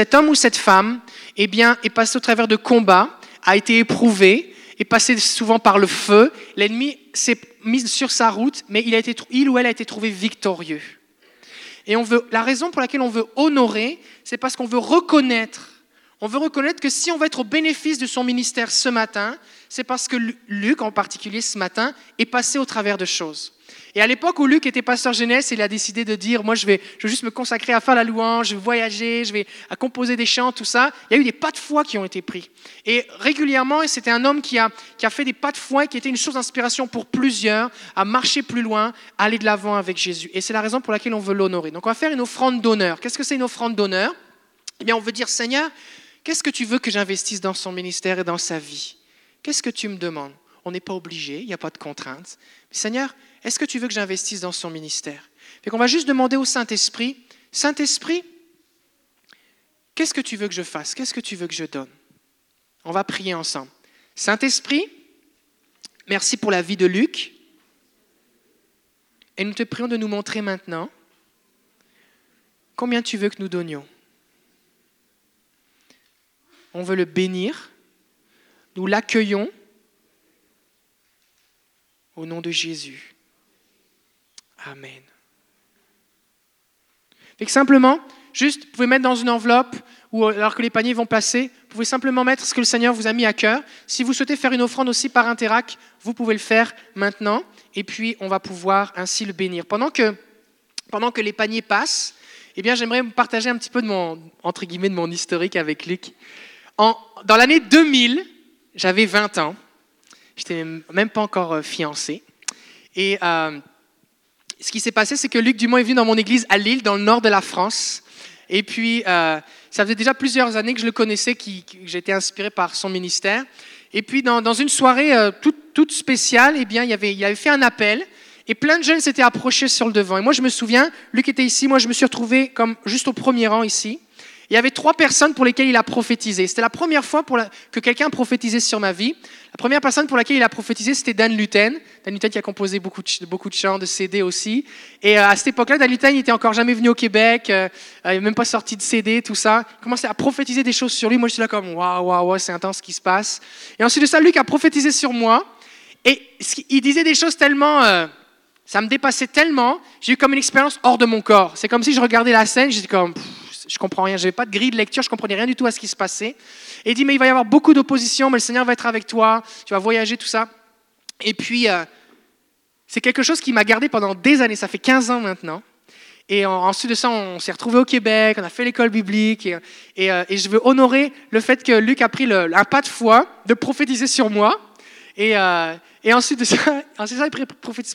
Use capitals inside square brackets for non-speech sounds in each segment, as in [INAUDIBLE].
cet homme ou cette femme, eh bien, est passé au travers de combats, a été éprouvé, est passé souvent par le feu. L'ennemi s'est mis sur sa route, mais il, a été, il ou elle a été trouvé victorieux. Et on veut, la raison pour laquelle on veut honorer, c'est parce qu'on veut reconnaître. On veut reconnaître que si on veut être au bénéfice de son ministère ce matin, c'est parce que Luc, en particulier ce matin, est passé au travers de choses. Et à l'époque où Luc était pasteur jeunesse, il a décidé de dire, moi je vais, juste me consacrer à faire la louange, je vais voyager, je vais à composer des chants, tout ça. Il y a eu des pas de foi qui ont été pris. Et régulièrement, c'était un homme qui a, qui a fait des pas de foi, qui était une source d'inspiration pour plusieurs, à marcher plus loin, à aller de l'avant avec Jésus. Et c'est la raison pour laquelle on veut l'honorer. Donc on va faire une offrande d'honneur. Qu'est-ce que c'est une offrande d'honneur? Eh bien, on veut dire, Seigneur, qu'est-ce que tu veux que j'investisse dans son ministère et dans sa vie? Qu'est-ce que tu me demandes? On n'est pas obligé, il n'y a pas de contraintes. Seigneur, est-ce que tu veux que j'investisse dans son ministère? On qu'on va juste demander au Saint-Esprit, Saint-Esprit, qu'est-ce que tu veux que je fasse? Qu'est-ce que tu veux que je donne? On va prier ensemble. Saint-Esprit, merci pour la vie de Luc. Et nous te prions de nous montrer maintenant combien tu veux que nous donnions. On veut le bénir. Nous l'accueillons au nom de Jésus. Amen. Fait que simplement, juste, vous pouvez mettre dans une enveloppe ou alors que les paniers vont passer, vous pouvez simplement mettre ce que le Seigneur vous a mis à cœur. Si vous souhaitez faire une offrande aussi par Interac, vous pouvez le faire maintenant et puis on va pouvoir ainsi le bénir. Pendant que, pendant que les paniers passent, eh bien, j'aimerais vous partager un petit peu de mon, entre guillemets, de mon historique avec Luc. En, dans l'année 2000, j'avais 20 ans. Je n'étais même pas encore euh, fiancé. Et euh, ce qui s'est passé, c'est que Luc Dumont est venu dans mon église à Lille, dans le nord de la France. Et puis, euh, ça faisait déjà plusieurs années que je le connaissais, que j'étais inspiré par son ministère. Et puis, dans, une soirée euh, toute, spéciale, eh bien, il, avait, fait un appel. Et plein de jeunes s'étaient approchés sur le devant. Et moi, je me souviens, Luc était ici, moi, je me suis retrouvé comme juste au premier rang ici. Il y avait trois personnes pour lesquelles il a prophétisé. C'était la première fois que quelqu'un prophétisait sur ma vie. Première personne pour laquelle il a prophétisé, c'était Dan Luten. Dan Luten qui a composé beaucoup de, beaucoup de chants, de CD aussi. Et euh, à cette époque-là, Dan Luten n'était encore jamais venu au Québec, euh, il n'avait même pas sorti de CD, tout ça. Il commençait à prophétiser des choses sur lui. Moi, je suis là comme, waouh, waouh, waouh, c'est intense ce qui se passe. Et ensuite de ça, Luc a prophétisé sur moi. Et il disait des choses tellement... Euh, ça me dépassait tellement, j'ai eu comme une expérience hors de mon corps. C'est comme si je regardais la scène, j'étais comme, je comprends rien, je n'avais pas de grille de lecture, je comprenais rien du tout à ce qui se passait. Et il dit, mais il va y avoir beaucoup d'opposition, mais le Seigneur va être avec toi, tu vas voyager, tout ça. Et puis, euh, c'est quelque chose qui m'a gardé pendant des années, ça fait 15 ans maintenant. Et ensuite de ça, on s'est retrouvé au Québec, on a fait l'école biblique, et, euh, et, je veux honorer le fait que Luc a pris le, un pas de foi de prophétiser sur moi. Et, euh, et ensuite de ça, [LAUGHS] ensuite ça il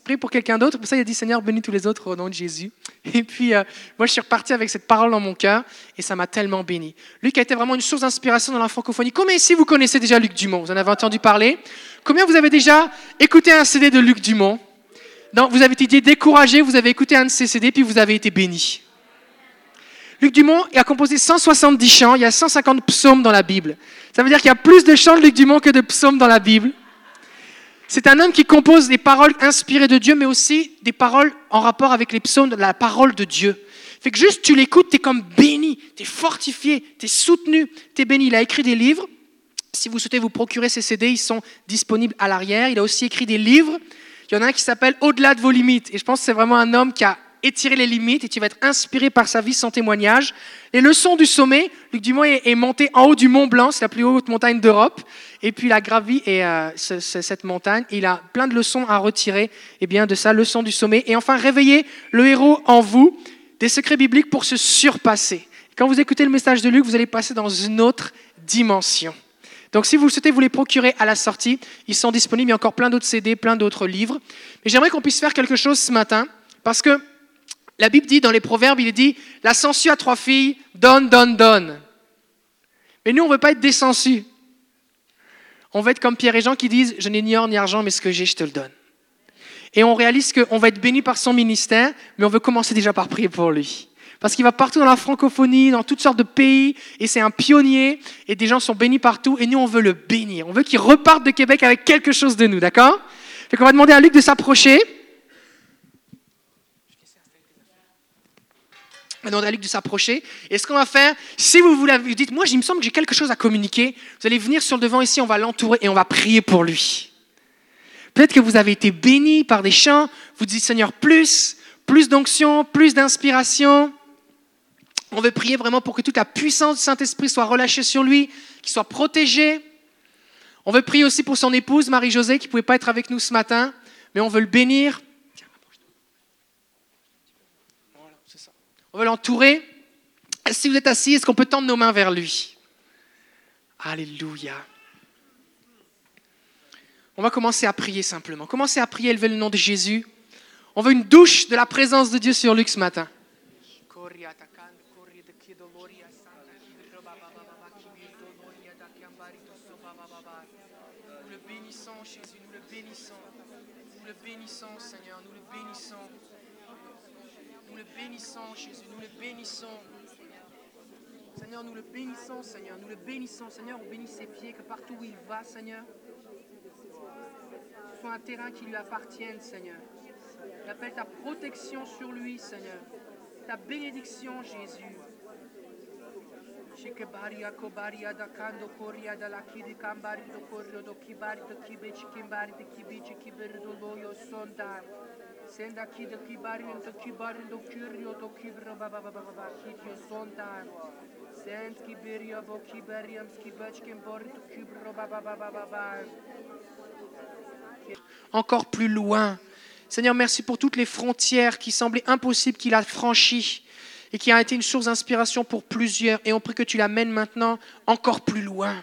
prie pour quelqu'un d'autre. Pour ça, il a dit Seigneur, bénis tous les autres au nom de Jésus. [LAUGHS] Et puis, euh, moi, je suis reparti avec cette parole dans mon cœur et ça m'a tellement béni. Luc a été vraiment une source d'inspiration dans la francophonie. Combien ici vous connaissez déjà Luc Dumont? Vous en avez entendu parler? Combien vous avez déjà écouté un CD de Luc Dumont? Non, Vous avez été découragé, vous avez écouté un de ses CD, puis vous avez été béni. Luc Dumont a composé 170 chants, il y a 150 psaumes dans la Bible. Ça veut dire qu'il y a plus de chants de Luc Dumont que de psaumes dans la Bible. C'est un homme qui compose des paroles inspirées de Dieu, mais aussi des paroles en rapport avec les psaumes la parole de Dieu. Fait que juste tu l'écoutes, tu es comme béni, tu es fortifié, tu es soutenu, tu es béni. Il a écrit des livres. Si vous souhaitez vous procurer ces CD, ils sont disponibles à l'arrière. Il a aussi écrit des livres. Il y en a un qui s'appelle Au-delà de vos limites. Et je pense que c'est vraiment un homme qui a étirer les limites et tu vas être inspiré par sa vie, son témoignage. Les leçons du sommet, Luc Dumont est, monté en haut du Mont Blanc, c'est la plus haute montagne d'Europe, et puis il a et, cette montagne. il a plein de leçons à retirer eh bien, de sa leçon du sommet. Et enfin, réveiller le héros en vous, des secrets bibliques pour se surpasser. Quand vous écoutez le message de Luc, vous allez passer dans une autre dimension. Donc si vous le souhaitez, vous les procurer à la sortie. Ils sont disponibles, il y a encore plein d'autres CD, plein d'autres livres. Mais j'aimerais qu'on puisse faire quelque chose ce matin, parce que la Bible dit dans les Proverbes, il dit La sangsue à trois filles, donne, donne, donne. Mais nous, on ne veut pas être des On veut être comme Pierre et Jean qui disent Je n'ai ni or ni argent, mais ce que j'ai, je te le donne. Et on réalise qu'on va être béni par son ministère, mais on veut commencer déjà par prier pour lui. Parce qu'il va partout dans la francophonie, dans toutes sortes de pays, et c'est un pionnier, et des gens sont bénis partout, et nous, on veut le bénir. On veut qu'il reparte de Québec avec quelque chose de nous, d'accord? Fait qu'on va demander à Luc de s'approcher. Demander à Luc de s'approcher. Et ce qu'on va faire, si vous vous dites, moi, il me semble que j'ai quelque chose à communiquer, vous allez venir sur le devant ici, on va l'entourer et on va prier pour lui. Peut-être que vous avez été béni par des chants, vous dites, Seigneur, plus, plus d'onction, plus d'inspiration. On veut prier vraiment pour que toute la puissance du Saint-Esprit soit relâchée sur lui, qu'il soit protégé. On veut prier aussi pour son épouse, Marie-Josée, qui ne pouvait pas être avec nous ce matin, mais on veut le bénir. On veut l'entourer. Si vous êtes assis, est-ce qu'on peut tendre nos mains vers lui? Alléluia. On va commencer à prier simplement. Commencez à prier, élever le nom de Jésus. On veut une douche de la présence de Dieu sur Luc ce matin. Nous le bénissons, Jésus, nous le bénissons. Nous le bénissons, Seigneur, nous le bénissons. Nous le bénissons, Jésus, nous le bénissons. Seigneur, nous le bénissons, Seigneur, nous le bénissons, Seigneur, on bénit ses pieds, que partout où il va, Seigneur, soit un terrain qui lui appartienne, Seigneur. J'appelle ta protection sur lui, Seigneur. Ta bénédiction, Jésus. Encore plus loin. Seigneur, merci pour toutes les frontières qui semblaient impossibles qu'il a franchies et qui a été une source d'inspiration pour plusieurs. Et on prie que tu l'amènes maintenant encore plus loin.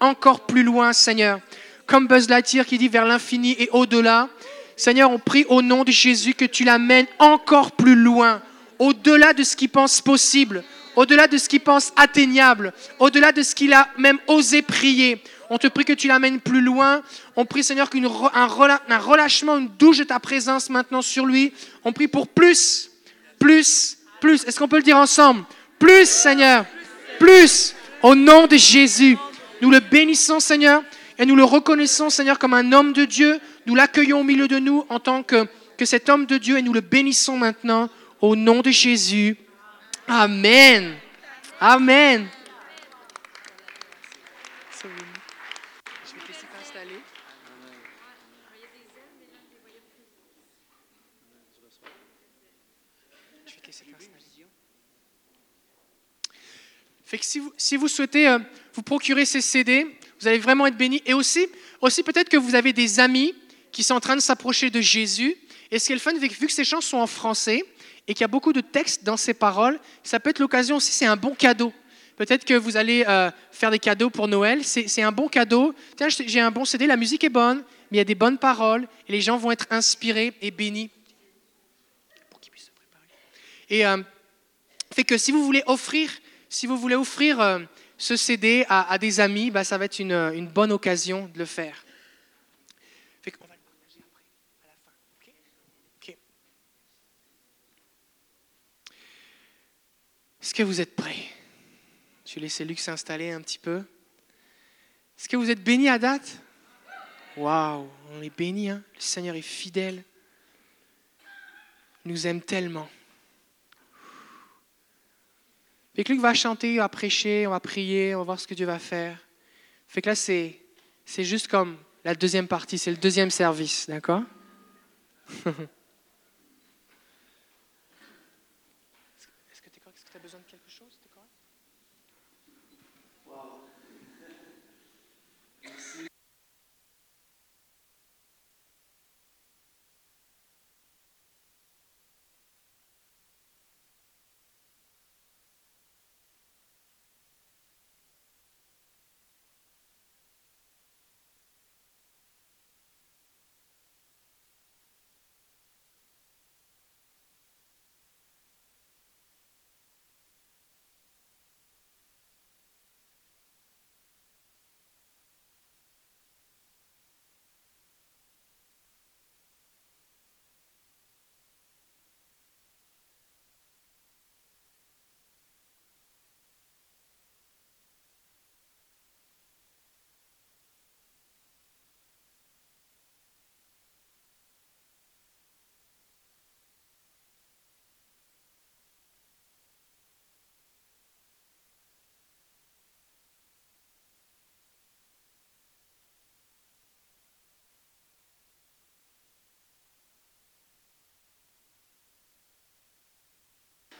Encore plus loin, Seigneur. Comme Buzz Lightyear qui dit vers l'infini et au-delà. Seigneur, on prie au nom de Jésus que tu l'amènes encore plus loin, au-delà de ce qu'il pense possible, au-delà de ce qu'il pense atteignable, au-delà de ce qu'il a même osé prier. On te prie que tu l'amènes plus loin. On prie, Seigneur, qu'un un relâchement, une douche de ta présence maintenant sur lui. On prie pour plus, plus, plus. Est-ce qu'on peut le dire ensemble? Plus, Seigneur. Plus. Au nom de Jésus. Nous le bénissons, Seigneur, et nous le reconnaissons, Seigneur, comme un homme de Dieu. Nous l'accueillons au milieu de nous en tant que, que cet homme de Dieu et nous le bénissons maintenant au nom de Jésus. Amen. Amen. Fait que si vous, si vous souhaitez euh, vous procurer ces CD, vous allez vraiment être bénis. Et aussi, aussi peut-être que vous avez des amis qui sont en train de s'approcher de Jésus. Et ce qui est le fun, vu que ces chants sont en français et qu'il y a beaucoup de textes dans ces paroles, ça peut être l'occasion aussi, c'est un bon cadeau. Peut-être que vous allez euh, faire des cadeaux pour Noël. C'est un bon cadeau. Tiens, j'ai un bon CD, la musique est bonne, mais il y a des bonnes paroles et les gens vont être inspirés et bénis. Et euh, fait que si vous voulez offrir, si vous voulez offrir euh, ce CD à, des amis, bah, ça va être une bonne occasion de le faire. Fait qu'on va le partager après, à la fin. ok Ok. Est-ce que vous êtes prêts? Je vais laisser Luc s'installer un petit peu. Est-ce que vous êtes bénis à date? Waouh, on est bénis, hein? Le Seigneur est fidèle. Il nous aime tellement. Fait que Luc va chanter, on va prêcher, on va prier, on va voir ce que Dieu va faire. Fait que là, c'est, c'est juste comme la deuxième partie, c'est le deuxième service, d'accord? [LAUGHS]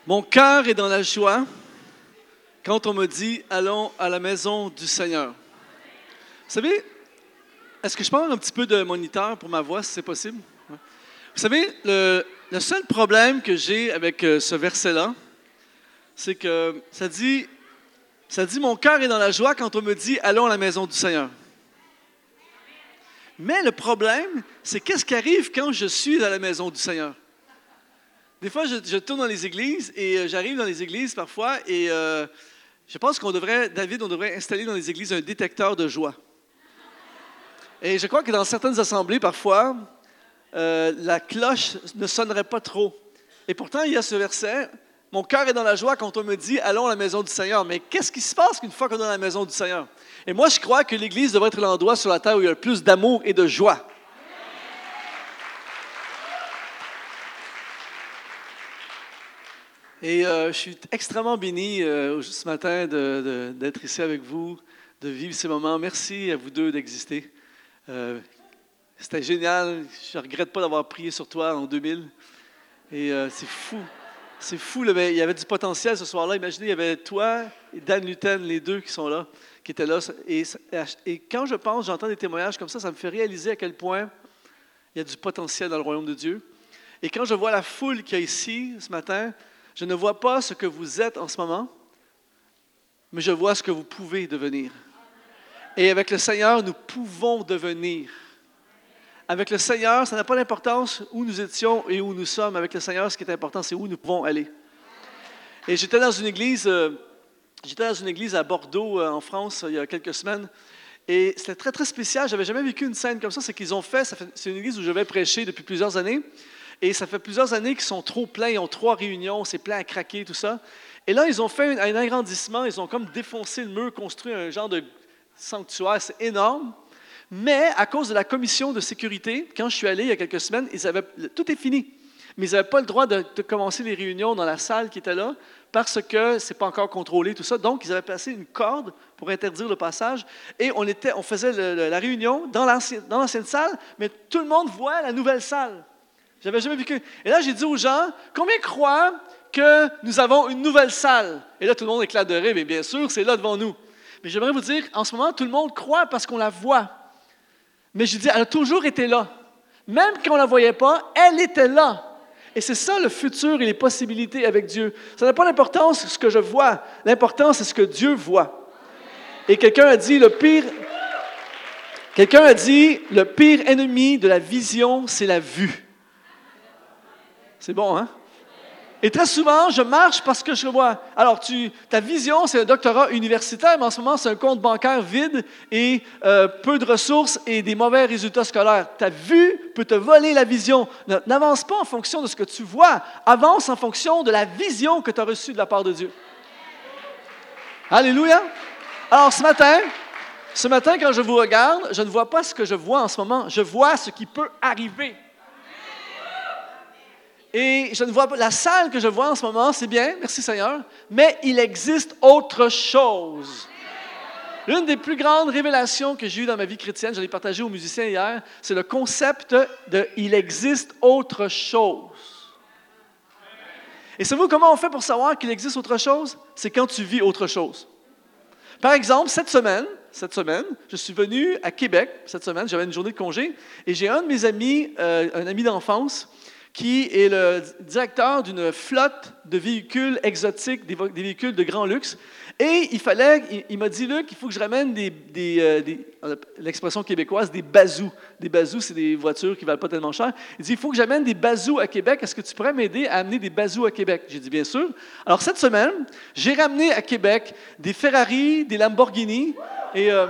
Mon cœur est dans la joie quand on me dit allons à la maison du Seigneur. Vous savez, est-ce que je parle un petit peu de moniteur pour ma voix, si c'est possible? Vous savez, le, le seul problème que j'ai avec euh, ce verset-là, c'est que ça dit, ça dit Mon cœur est dans la joie quand on me dit allons à la maison du Seigneur. Mais le problème, c'est qu'est-ce qui arrive quand je suis à la maison du Seigneur? Des fois, je, tourne dans les églises et euh, j'arrive dans les églises parfois et euh, je pense qu'on devrait, David, on devrait installer dans les églises un détecteur de joie. Et je crois que dans certaines assemblées, parfois, euh, la cloche ne sonnerait pas trop. Et pourtant, il y a ce verset, mon cœur est dans la joie quand on me dit allons à la maison du Seigneur. Mais qu'est-ce qui se passe une fois qu'on est dans la maison du Seigneur? Et moi, je crois que l'Église devrait être l'endroit sur la terre où il y a le plus d'amour et de joie. Et euh, je suis extrêmement béni euh, ce matin d'être ici avec vous, de vivre ces moments. Merci à vous deux d'exister. Euh, c'était génial. Je ne regrette pas d'avoir prié sur toi en 2000. Et c'est fou. C'est fou. mais il y avait du potentiel ce soir-là. Imaginez, il y avait toi et Dan Luten, les deux qui sont là, qui étaient là. Et, et quand je pense, j'entends des témoignages comme ça, ça me fait réaliser à quel point il y a du potentiel dans le royaume de Dieu. Et quand je vois la foule qu'il y a ici ce matin, je ne vois pas ce que vous êtes en ce moment, mais je vois ce que vous pouvez devenir. Et avec le Seigneur, nous pouvons devenir. Avec le Seigneur, ça n'a pas d'importance où nous étions et où nous sommes. Avec le Seigneur, ce qui est important, c'est où nous pouvons aller. Et j'étais dans une église, euh, j'étais dans une église à Bordeaux, euh, en France, il y a quelques semaines. Et c'était très, très spécial. J'avais jamais vécu une scène comme ça. C'est qu'ils ont fait, c'est une église où je vais prêcher depuis plusieurs années. Et ça fait plusieurs années qu'ils sont trop pleins, ils ont trois réunions, c'est plein à craquer, tout ça. Et là, ils ont fait un, agrandissement, ils ont comme défoncé le mur, construit un genre de sanctuaire, c'est énorme. Mais à cause de la commission de sécurité, quand je suis allé il y a quelques semaines, ils avaient, tout est fini. Mais ils n'avaient pas le droit de, commencer les réunions dans la salle qui était là parce que ce n'est pas encore contrôlé, tout ça. Donc, ils avaient placé une corde pour interdire le passage. Et on faisait la réunion dans l'ancienne salle, mais tout le monde voit la nouvelle salle. J'avais jamais vécu. Et là, j'ai dit aux gens, combien croient que nous avons une nouvelle salle? Et là, tout le monde éclate de rire, mais bien sûr, c'est là devant nous. Mais j'aimerais vous dire, en ce moment, tout le monde croit parce qu'on la voit. Mais je dis, elle a toujours été là. Même quand on ne la voyait pas, elle était là. Et c'est ça le futur et les possibilités avec Dieu. Ça n'a pas d'importance ce que je vois. L'important, c'est ce que Dieu voit. Et quelqu'un a dit, le pire, quelqu'un a dit, le pire ennemi de la vision, c'est la vue. C'est bon, hein? Et très souvent, je marche parce que je vois. Alors, ta vision, c'est un doctorat universitaire, mais en ce moment, c'est un compte bancaire vide et euh, peu de ressources et des mauvais résultats scolaires. Ta vue peut te voler la vision. N'avance pas en fonction de ce que tu vois, avance en fonction de la vision que tu as reçue de la part de Dieu. Alléluia. Alors, ce matin, ce matin, quand je vous regarde, je ne vois pas ce que je vois en ce moment, je vois ce qui peut arriver. Et je ne vois pas, la salle que je vois en ce moment, c'est bien, merci Seigneur, mais il existe autre chose. L'une des plus grandes révélations que j'ai eues dans ma vie chrétienne, je l'ai partagée aux musiciens hier, c'est le concept de il existe autre chose. Et savez-vous comment on fait pour savoir qu'il existe autre chose? C'est quand tu vis autre chose. Par exemple, cette semaine, cette semaine, je suis venu à Québec, cette semaine, j'avais une journée de congé, et j'ai un de mes amis, euh, un ami d'enfance, qui est le directeur d'une flotte de véhicules exotiques, des, véhicules de grand luxe. Et il fallait, il, m'a dit, Luc, il faut que je ramène des, euh, l'expression québécoise, des bazous. Des bazous, c'est des voitures qui ne valent pas tellement cher. Il dit, il faut que j'amène des bazous à Québec. Est-ce que tu pourrais m'aider à amener des bazous à Québec? J'ai dit, bien sûr. Alors, cette semaine, j'ai ramené à Québec des Ferrari, des Lamborghini et, euh,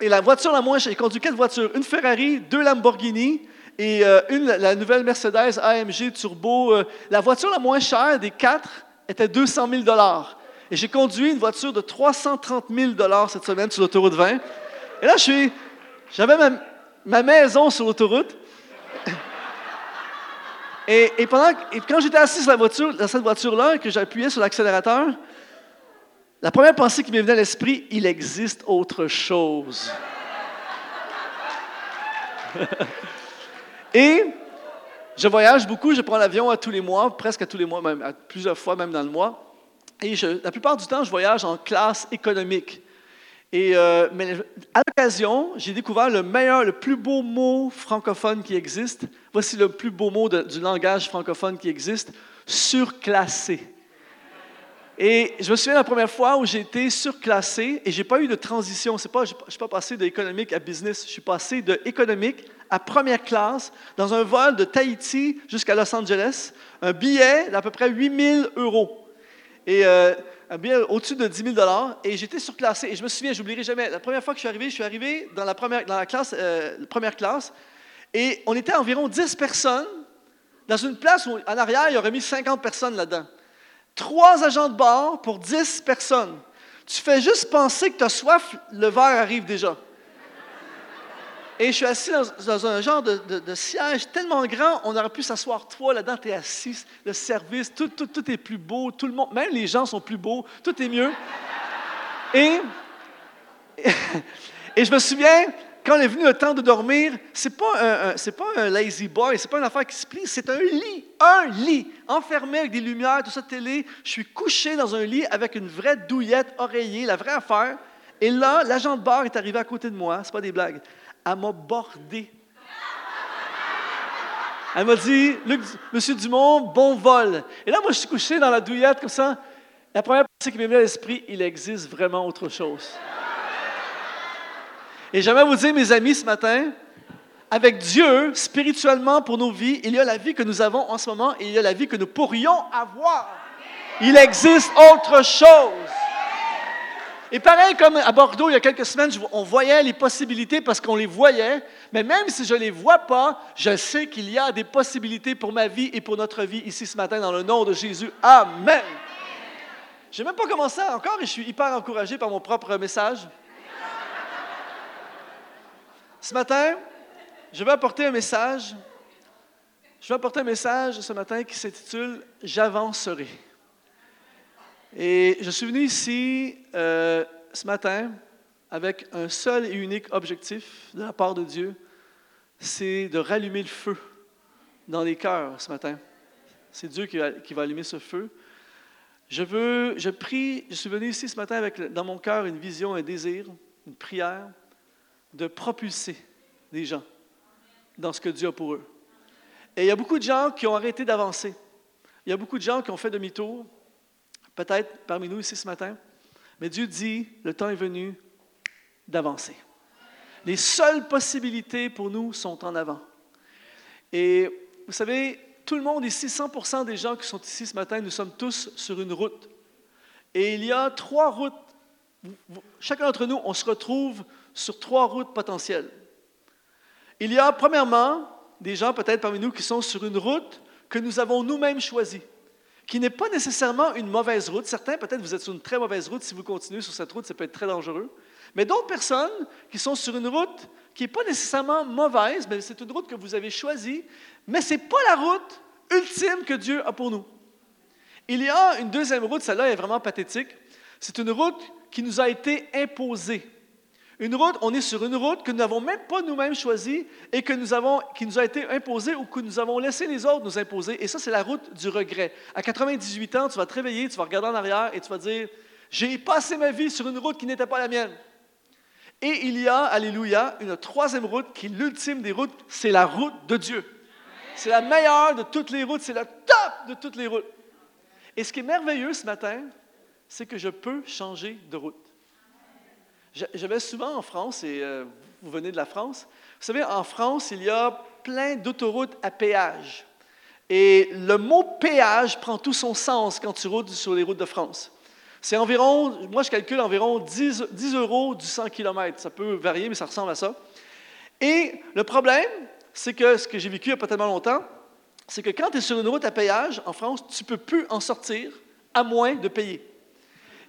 et la voiture la moins chère. J'ai conduit quatre voitures, une Ferrari, deux Lamborghini, et euh, une, la nouvelle Mercedes AMG Turbo, euh, la voiture la moins chère des quatre était 200 000 Et j'ai conduit une voiture de 330 000 cette semaine sur l'autoroute 20. Et là, j'avais ma, maison sur l'autoroute. Et, pendant, quand j'étais assis sur la voiture, dans cette voiture-là, que j'appuyais sur l'accélérateur, la première pensée qui m'est venue à l'esprit, il existe autre chose. Et Je voyage beaucoup, je prends l'avion à tous les mois, presque à tous les mois, même plusieurs fois, même dans le mois. Et la plupart du temps, je voyage en classe économique. Et euh, mais à l'occasion, j'ai découvert le meilleur, le plus beau mot francophone qui existe. Voici le plus beau mot du langage francophone qui existe surclassé. Et je me souviens la première fois où j'ai été surclassé et j'ai pas eu de transition. Je ne suis pas passé de économique à business. Je suis passé de économique à première classe dans un vol de Tahiti jusqu'à Los Angeles. Un billet d'à peu près 8000 euros. Et euh, un billet au-dessus de 10 000 Et j'étais surclassé. Et je me souviens, j'oublierai jamais. La première fois que je suis arrivé, je suis arrivé dans la première, dans la classe, euh, première classe. Et on était environ 10 personnes dans une place où, en arrière, il y aurait mis 50 personnes là-dedans. Trois agents de bord pour 10 personnes. Tu fais juste penser que tu as soif, le verre arrive déjà. Et je suis assis dans, un genre de, siège tellement grand, on aurait pu s'asseoir trois là-dedans, tu es assis, le service, tout, est plus beau, tout le monde, même les gens sont plus beaux, tout est mieux. Et, [LAUGHS] et je me souviens, quand est venu le temps de dormir, ce n'est pas, un, pas un lazy boy, ce n'est pas une affaire qui se plie, c'est un lit, un lit, enfermé avec des lumières, tout ça, télé. Je suis couché dans un lit avec une vraie douillette, oreiller, la vraie affaire. Et là, l'agent de bar est arrivé à côté de moi, c'est pas des blagues. Elle m'a bordé. Elle m'a dit, Monsieur Dumont, bon vol. Et là, moi, je suis couché dans la douillette comme ça. La première pensée qui m'est venue à l'esprit, il existe vraiment autre chose. Et j'aimerais vous dire, mes amis, ce matin, avec Dieu, spirituellement pour nos vies, il y a la vie que nous avons en ce moment et il y a la vie que nous pourrions avoir. Il existe autre chose. Et pareil comme à Bordeaux, il y a quelques semaines, on voyait les possibilités parce qu'on les voyait, mais même si je ne les vois pas, je sais qu'il y a des possibilités pour ma vie et pour notre vie ici ce matin dans le nom de Jésus. Amen. Je n'ai même pas commencé encore et je suis hyper encouragé par mon propre message. Ce matin, je vais apporter un message. Je vais apporter un message ce matin qui s'intitule J'avancerai. Et je suis venu ici euh, ce matin avec un seul et unique objectif de la part de Dieu, c'est de rallumer le feu dans les cœurs ce matin. C'est Dieu qui va, qui va, allumer ce feu. Je veux, je prie, je suis venu ici ce matin avec dans mon cœur une vision, un désir, une prière de propulser les gens dans ce que Dieu a pour eux. Et il y a beaucoup de gens qui ont arrêté d'avancer. Il y a beaucoup de gens qui ont fait demi-tour, peut-être parmi nous ici ce matin. Mais Dieu dit, le temps est venu d'avancer. Les seules possibilités pour nous sont en avant. Et vous savez, tout le monde ici, 100% des gens qui sont ici ce matin, nous sommes tous sur une route. Et il y a trois routes. Chacun d'entre nous, on se retrouve sur trois routes potentielles. Il y a premièrement des gens peut-être parmi nous qui sont sur une route que nous avons nous-mêmes choisie, qui n'est pas nécessairement une mauvaise route. Certains, peut-être, vous êtes sur une très mauvaise route. Si vous continuez sur cette route, ça peut être très dangereux. Mais d'autres personnes qui sont sur une route qui n'est pas nécessairement mauvaise, mais c'est une route que vous avez choisie, mais ce n'est pas la route ultime que Dieu a pour nous. Il y a une deuxième route, celle-là est vraiment pathétique. C'est une route qui nous a été imposée. Une route, on est sur une route que nous n'avons même pas nous-mêmes choisie et que nous avons, qui nous a été imposée ou que nous avons laissé les autres nous imposer. Et ça, c'est la route du regret. À 98 ans, tu vas te réveiller, tu vas regarder en arrière et tu vas dire, j'ai passé ma vie sur une route qui n'était pas la mienne. Et il y a, alléluia, une troisième route qui est l'ultime des routes, c'est la route de Dieu. C'est la meilleure de toutes les routes, c'est le top de toutes les routes. Et ce qui est merveilleux ce matin, c'est que je peux changer de route. Je vais souvent en France, et euh, vous venez de la France. Vous savez, en France, il y a plein d'autoroutes à péage. Et le mot péage prend tout son sens quand tu roules sur les routes de France. C'est environ, moi je calcule environ 10, 10 euros du 100 km. Ça peut varier, mais ça ressemble à ça. Et le problème, c'est que ce que j'ai vécu il n'y a pas tellement longtemps, c'est que quand tu es sur une route à péage en France, tu ne peux plus en sortir à moins de payer.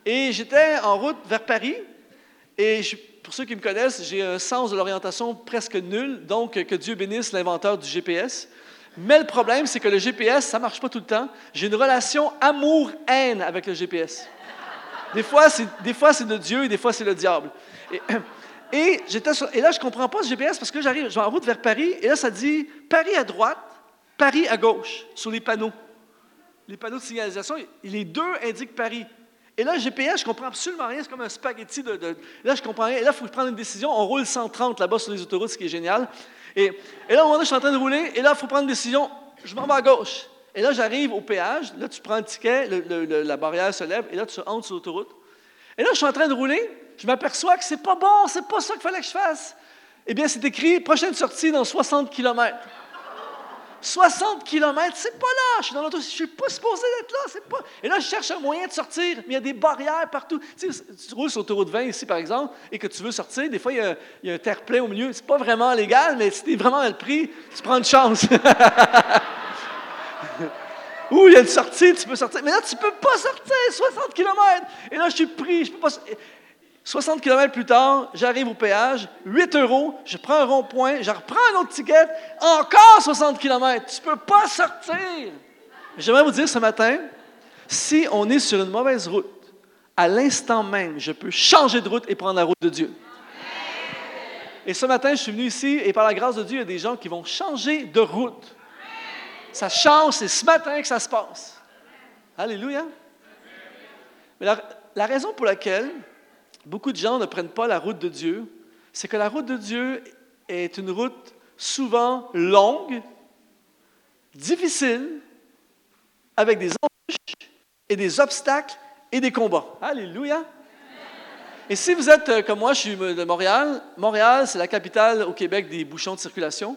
Et j'étais en route vers Paris et pour ceux qui me connaissent, j'ai un sens de l'orientation presque nul, donc que Dieu bénisse l'inventeur du GPS. Mais le problème, c'est que le GPS, ça ne marche pas tout le temps. J'ai une relation amour-haine avec le GPS. Des fois, c'est de Dieu et des fois, c'est le diable. Et, [CLEARS THROAT] et, là, je ne comprends pas ce GPS parce que j'arrive, je vais en route vers Paris et là, ça dit Paris à droite, Paris à gauche, sur les panneaux. Les panneaux de signalisation, les deux indiquent Paris. Et là, GPS, je comprends absolument rien. C'est comme un spaghetti de, Là, je comprends rien. Et là, il faut prendre une décision. On roule 130 là-bas sur les autoroutes, ce qui est génial. Et, et là, au moment donné, je suis en train de rouler. Et là, il faut prendre une décision. Je m'en vais à gauche. Et là, j'arrive au péage. Là, tu prends le ticket. la barrière se lève. Et là, tu entres sur l'autoroute. Et là, je suis en train de rouler. Je m'aperçois que c'est pas bon. C'est pas ça qu'il fallait que je fasse. Eh bien, c'est écrit prochaine sortie dans 60 km. 60 km, c'est pas là. Je suis dans je suis pas supposé d'être là. C'est pas... Et là, je cherche un moyen de sortir, mais il y a des barrières partout. Tu, sais, tu roules sur l'autoroute 20 ici, par exemple, et que tu veux sortir, des fois, il y a, un terre-plein au milieu. C'est pas vraiment légal, mais si tu es vraiment mal pris, tu prends une chance. [LAUGHS] Ouh, il y a une sortie, tu peux sortir. Mais là, tu peux pas sortir 60 km. Et là, je suis pris, je peux pas. 60 km plus tard, j'arrive au péage, 8 euros, je prends un rond-point, je reprends un autre ticket, encore 60 km. Tu ne peux pas sortir. J'aimerais vous dire ce matin, si on est sur une mauvaise route, à l'instant même, je peux changer de route et prendre la route de Dieu. Et ce matin, je suis venu ici et par la grâce de Dieu, il y a des gens qui vont changer de route. Ça change, c'est ce matin que ça se passe. Alléluia. Mais la, la raison pour laquelle beaucoup de gens ne prennent pas la route de Dieu, c'est que la route de Dieu est une route souvent longue, difficile, avec des embûches et des obstacles et des combats. Alléluia! Et si vous êtes euh, comme moi, je suis de Montréal. Montréal, c'est la capitale au Québec des bouchons de circulation.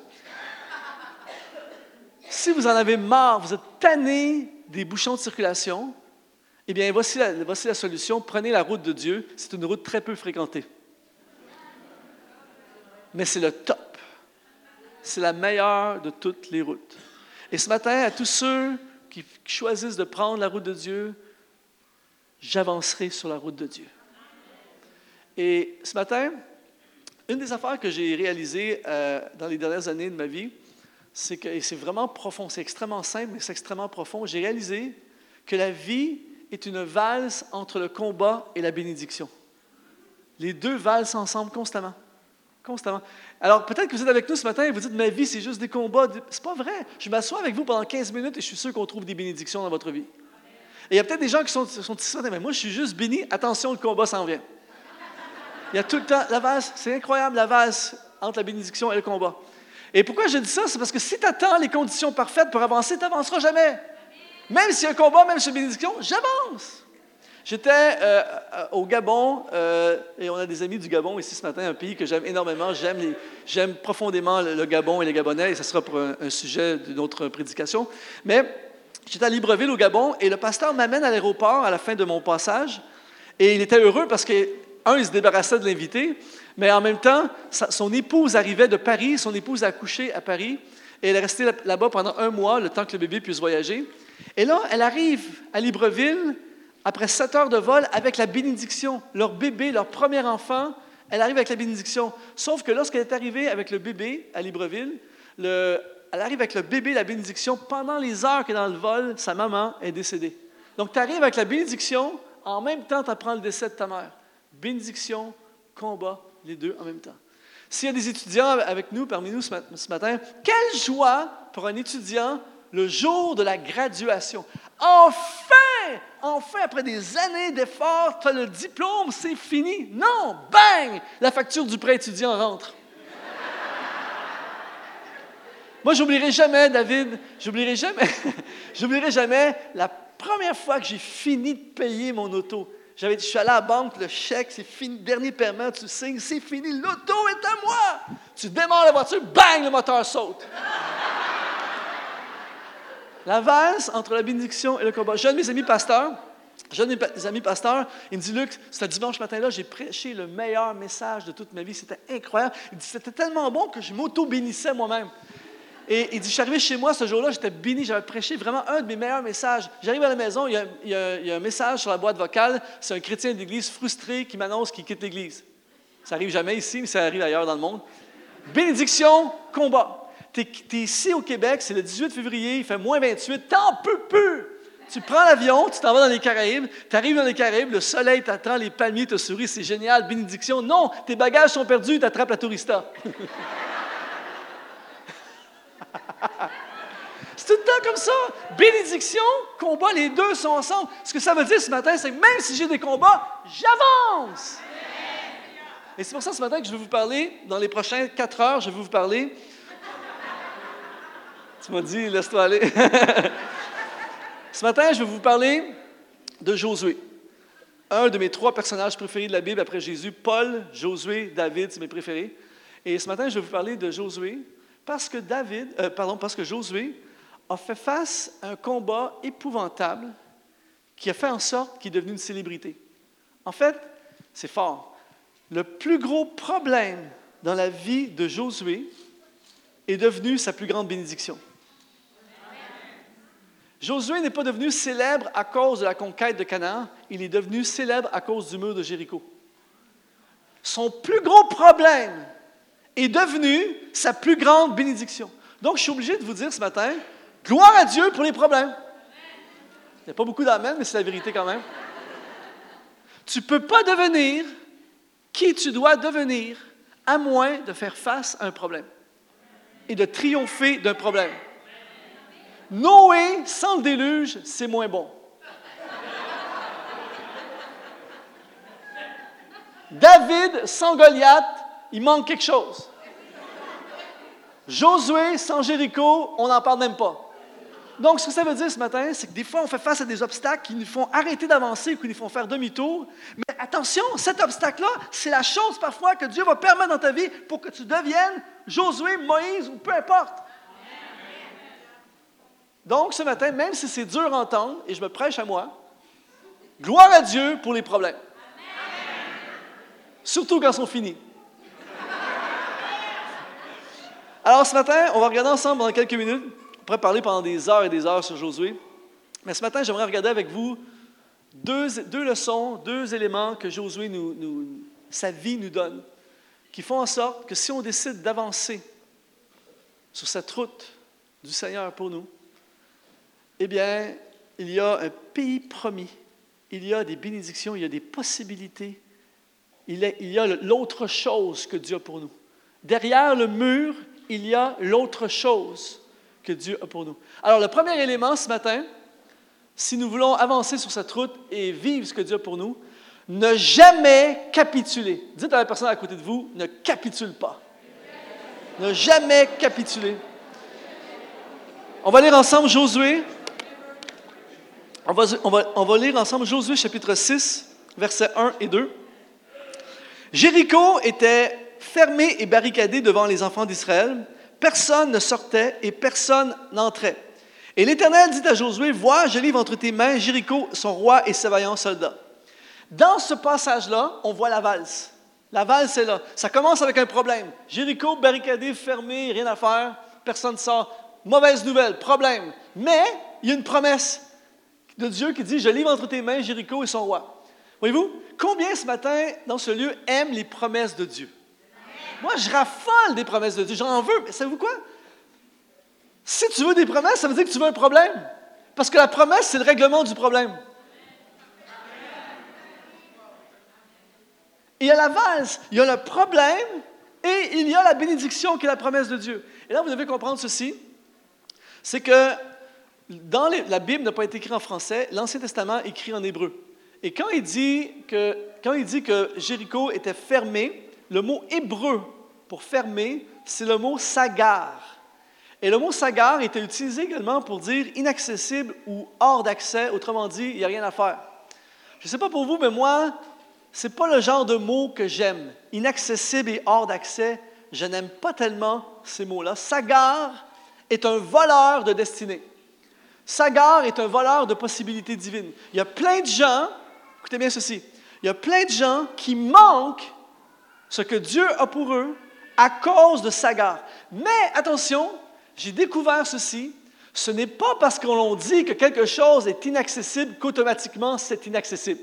Si vous en avez marre, vous êtes tanné des bouchons de circulation, eh bien, voici la, voici la solution. Prenez la route de Dieu. C'est une route très peu fréquentée. Mais c'est le top. C'est la meilleure de toutes les routes. Et ce matin, à tous ceux qui choisissent de prendre la route de Dieu, j'avancerai sur la route de Dieu. Et ce matin, une des affaires que j'ai réalisées euh, dans les dernières années de ma vie, c'est que, c'est vraiment profond, c'est extrêmement simple, mais c'est extrêmement profond, j'ai réalisé que la vie est une valse entre le combat et la bénédiction. Les deux valsent ensemble constamment. Constamment. Alors, peut-être que vous êtes avec nous ce matin et vous dites, ma vie, c'est juste des combats. C'est pas vrai. Je m'assois avec vous pendant 15 minutes et je suis sûr qu'on trouve des bénédictions dans votre vie. Et il y a peut-être des gens qui sont, sont ici mais moi, je suis juste béni. Attention, le combat s'en vient. Il y a tout le temps la valse. C'est incroyable, la valse entre la bénédiction et le combat. Et pourquoi je dis ça? C'est parce que si tu attends les conditions parfaites pour avancer, tu n'avanceras jamais. Même s'il y a un combat, même sur bénédiction, j'avance. J'étais euh, au Gabon euh, et on a des amis du Gabon ici ce matin, un pays que j'aime énormément. J'aime, profondément le, Gabon et les Gabonais et ce sera pour un, sujet d'une autre prédication. Mais j'étais à Libreville au Gabon et le pasteur m'amène à l'aéroport à la fin de mon passage et il était heureux parce que, un, il se débarrassait de l'invité, mais en même temps, son épouse arrivait de Paris, son épouse a accouché à Paris et elle est restée là-bas pendant un mois, le temps que le bébé puisse voyager. Et là, elle arrive à Libreville après sept heures de vol avec la bénédiction. Leur bébé, leur premier enfant, elle arrive avec la bénédiction. Sauf que lorsqu'elle est arrivée avec le bébé à Libreville, elle arrive avec le bébé, la bénédiction. Pendant les heures qu'elle est dans le vol, sa maman est décédée. Donc, tu arrives avec la bénédiction, en même temps, tu apprends le décès de ta mère. Bénédiction, combat, les deux en même temps. S'il y a des étudiants avec nous, parmi nous ce matin, quelle joie pour un étudiant le jour de la graduation. Enfin, enfin, après des années d'efforts, tu as le diplôme, c'est fini. Non, bang, la facture du prêt étudiant rentre. Moi, j'oublierai jamais, David, j'oublierai jamais, [LAUGHS] j'oublierai jamais la première fois que j'ai fini de payer mon auto. J'avais, je suis allé à la banque, le chèque, c'est fini, dernier paiement, tu signes, c'est fini, l'auto est à moi. Tu démarres la voiture, bang, le moteur saute. La valse entre la bénédiction et le combat. J'ai un de mes amis pasteurs, j'ai de mes amis pasteurs, il me dit Luc, ce dimanche matin-là, j'ai prêché le meilleur message de toute ma vie. C'était incroyable. Il dit C'était tellement bon que je m'auto-bénissais moi-même. Et il dit, je suis arrivé chez moi ce jour-là, j'étais béni, j'avais prêché vraiment un de mes meilleurs messages. J'arrive à la maison, il y, a, un message sur la boîte vocale, c'est un chrétien d'église frustré qui m'annonce qu'il quitte l'église. Ça arrive jamais ici, mais ça arrive ailleurs dans le monde. Bénédiction, combat tu es, ici au Québec, c'est le 18 février, il fait moins 28, t'en peux plus! Tu prends l'avion, tu t'en vas dans les Caraïbes, tu arrives dans les Caraïbes, le soleil t'attend, les palmiers te sourient, c'est génial, bénédiction. Non, tes bagages sont perdus, tu attrapes la tourista. [LAUGHS] C'est tout le temps comme ça. Bénédiction, combat, les deux sont ensemble. Ce que ça veut dire ce matin, c'est que même si j'ai des combats, j'avance. Et c'est pour ça ce matin que je vais vous parler, dans les prochaines quatre heures, je vais vous parler. Tu m'as dit, laisse-toi aller. [LAUGHS] ce matin, je vais vous parler de Josué. Un de mes trois personnages préférés de la Bible après Jésus, Paul, Josué, David, c'est mes préférés. Et ce matin, je vais vous parler de Josué parce que David, euh, pardon, parce que Josué a fait face à un combat épouvantable qui a fait en sorte qu'il est devenu une célébrité. En fait, c'est fort. Le plus gros problème dans la vie de Josué est devenu sa plus grande bénédiction. Josué n'est pas devenu célèbre à cause de la conquête de Canaan, il est devenu célèbre à cause du mur de Jéricho. Son plus gros problème est devenu sa plus grande bénédiction. Donc, je suis obligé de vous dire ce matin, gloire à Dieu pour les problèmes. Il n'y a pas beaucoup d'amen, mais c'est la vérité quand même. Tu ne peux pas devenir qui tu dois devenir à moins de faire face à un problème et de triompher d'un problème. Noé sans le déluge, c'est moins bon. David sans Goliath, il manque quelque chose. Josué sans Jéricho, on n'en parle même pas. Donc, ce que ça veut dire ce matin, c'est que des fois, on fait face à des obstacles qui nous font arrêter d'avancer ou qui nous font faire demi-tour. Mais attention, cet obstacle-là, c'est la chose parfois que Dieu va permettre dans ta vie pour que tu deviennes Josué, Moïse ou peu importe. Donc, ce matin, même si c'est dur à entendre, et je me prêche à moi, gloire à Dieu pour les problèmes. Surtout quand ils sont finis. Alors, ce matin, on va regarder ensemble dans quelques minutes. On pourrait parler pendant des heures et des heures sur Josué. Mais ce matin, j'aimerais regarder avec vous deux, deux, leçons, deux éléments que Josué, nous, sa vie nous donne, qui font en sorte que si on décide d'avancer sur cette route du Seigneur pour nous, eh bien, il y a un pays promis, il y a des bénédictions, il y a des possibilités, il y a l'autre chose que Dieu a pour nous. Derrière le mur, il y a l'autre chose que Dieu a pour nous. Alors, le premier élément ce matin, si nous voulons avancer sur cette route et vivre ce que Dieu a pour nous, ne jamais capituler. Dites à la personne à côté de vous, ne capitule pas. Ne jamais capituler. On va lire ensemble Josué on va, lire ensemble Josué chapitre 6, versets 1 et 2. Jéricho était fermé et barricadé devant les enfants d'Israël. Personne ne sortait et personne n'entrait. Et l'Éternel dit à Josué, Vois, je livre entre tes mains Jéricho, son roi et ses vaillants soldats. Dans ce passage-là, on voit la valse. La valse est là. Ça commence avec un problème. Jéricho barricadé, fermé, rien à faire, personne ne sort. Mauvaise nouvelle, problème. Mais il y a une promesse de Dieu qui dit, je livre entre tes mains Jéricho et son roi. Voyez-vous, combien ce matin, dans ce lieu, aiment les promesses de Dieu? Moi, je raffole des promesses de Dieu. J'en veux. Mais savez-vous quoi? Si tu veux des promesses, ça veut dire que tu veux un problème. Parce que la promesse, c'est le règlement du problème. Il y a la valse, il y a le problème et il y a la bénédiction qui est la promesse de Dieu. Et là, vous devez comprendre ceci, c'est que la Bible n'a pas été écrite en français, l'Ancien Testament est écrit en hébreu. Et quand il dit que, quand il dit que Jéricho était fermé, le mot hébreu pour fermer, c'est le mot sagar. Et le mot sagar était utilisé également pour dire inaccessible ou hors d'accès, autrement dit, il n'y a rien à faire. Je ne sais pas pour vous, mais moi, ce n'est pas le genre de mot que j'aime. Inaccessible et hors d'accès, je n'aime pas tellement ces mots-là. Sagar est un voleur de destinée. Sagar est un voleur de possibilités divines. Il y a plein de gens, écoutez bien ceci, il y a plein de gens qui manquent ce que Dieu a pour eux à cause de Sagar. Mais attention, j'ai découvert ceci, ce n'est pas parce qu'on dit que quelque chose est inaccessible qu'automatiquement c'est inaccessible.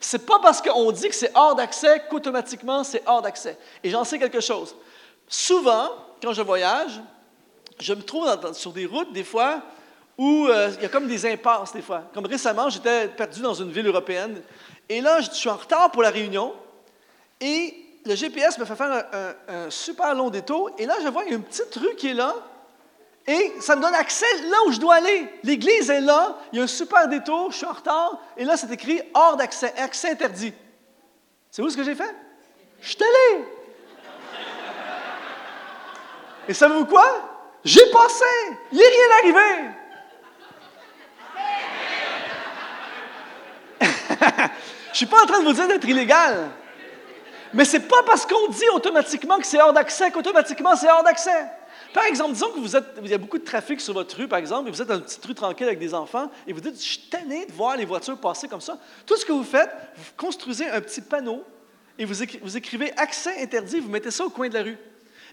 C'est pas parce qu'on dit que c'est hors d'accès qu'automatiquement c'est hors d'accès. Et j'en sais quelque chose. Souvent, quand je voyage, je me trouve sur des routes, des fois, où euh, il y a comme des impasses des fois. Comme récemment, j'étais perdu dans une ville européenne et là, je suis en retard pour la réunion et le GPS me fait faire un, super long détour et là, je vois, il y a une petite rue qui est là Et ça me donne accès là où je dois aller. L'église est là, il y a un super détour, je suis en retard, et là, c'est écrit hors d'accès, accès interdit. C'est où ce que j'ai fait? Je suis allé. Et savez-vous quoi? J'ai passé. Il n'est rien arrivé. [LAUGHS] Je suis pas en train de vous dire d'être illégal. Mais ce n'est pas parce qu'on dit automatiquement que c'est hors d'accès qu'automatiquement c'est hors d'accès. Par exemple, disons que vous êtes, y a beaucoup de trafic sur votre rue, par exemple, et vous êtes dans une petite rue tranquille avec des enfants, et vous dites, je suis tanné de voir les voitures passer comme ça. Tout ce que vous faites, vous construisez un petit panneau, et vous, vous écrivez accès interdit, vous mettez ça au coin de la rue.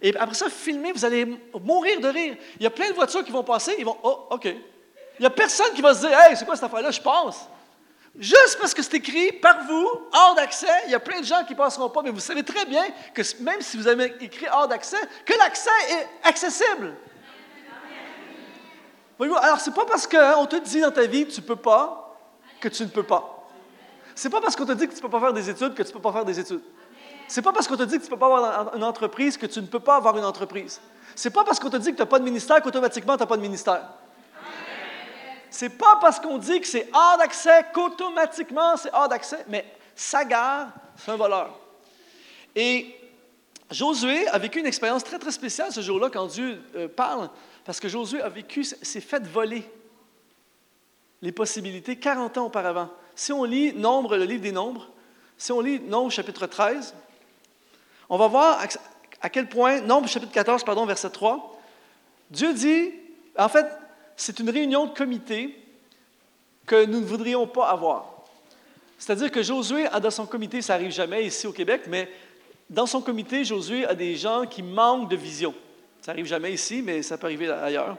Et après ça, filmez, vous allez mourir de rire. Il y a plein de voitures qui vont passer, ils vont, oh, OK. Il n'y a personne qui va se dire, hey, c'est quoi cette affaire-là, je passe. Juste parce que c'est écrit par vous, hors d'accès, il y a plein de gens qui ne passeront pas, mais vous savez très bien que même si vous avez écrit hors d'accès, que l'accès est accessible. Voyez-vous, alors c'est pas parce qu'on te dit dans ta vie tu ne peux pas que tu ne peux pas. C'est pas parce qu'on te dit que tu ne peux pas faire des études que tu ne peux pas faire des études. C'est pas parce qu'on te dit que tu ne peux pas avoir une entreprise que tu ne peux pas avoir une entreprise. C'est pas parce qu'on te dit que tu n'as pas de ministère qu'automatiquement tu n'as pas de ministère. C'est pas parce qu'on dit que c'est hors d'accès qu'automatiquement c'est hors d'accès, mais Sagar, c'est un voleur. Et Josué a vécu une expérience très, très spéciale ce jour-là quand Dieu euh, parle, parce que Josué a vécu, s'est fait voler les possibilités 40 ans auparavant. Si on lit Nombre, le livre des Nombres, si on lit Nombre chapitre 13, on va voir à quel point, Nombre chapitre 14, pardon, verset 3, Dieu dit, en fait, c'est une réunion de comité que nous ne voudrions pas avoir. C'est-à-dire que Josué a dans son comité, ça n'arrive jamais ici au Québec, mais dans son comité, Josué a des gens qui manquent de vision. Ça n'arrive jamais ici, mais ça peut arriver ailleurs.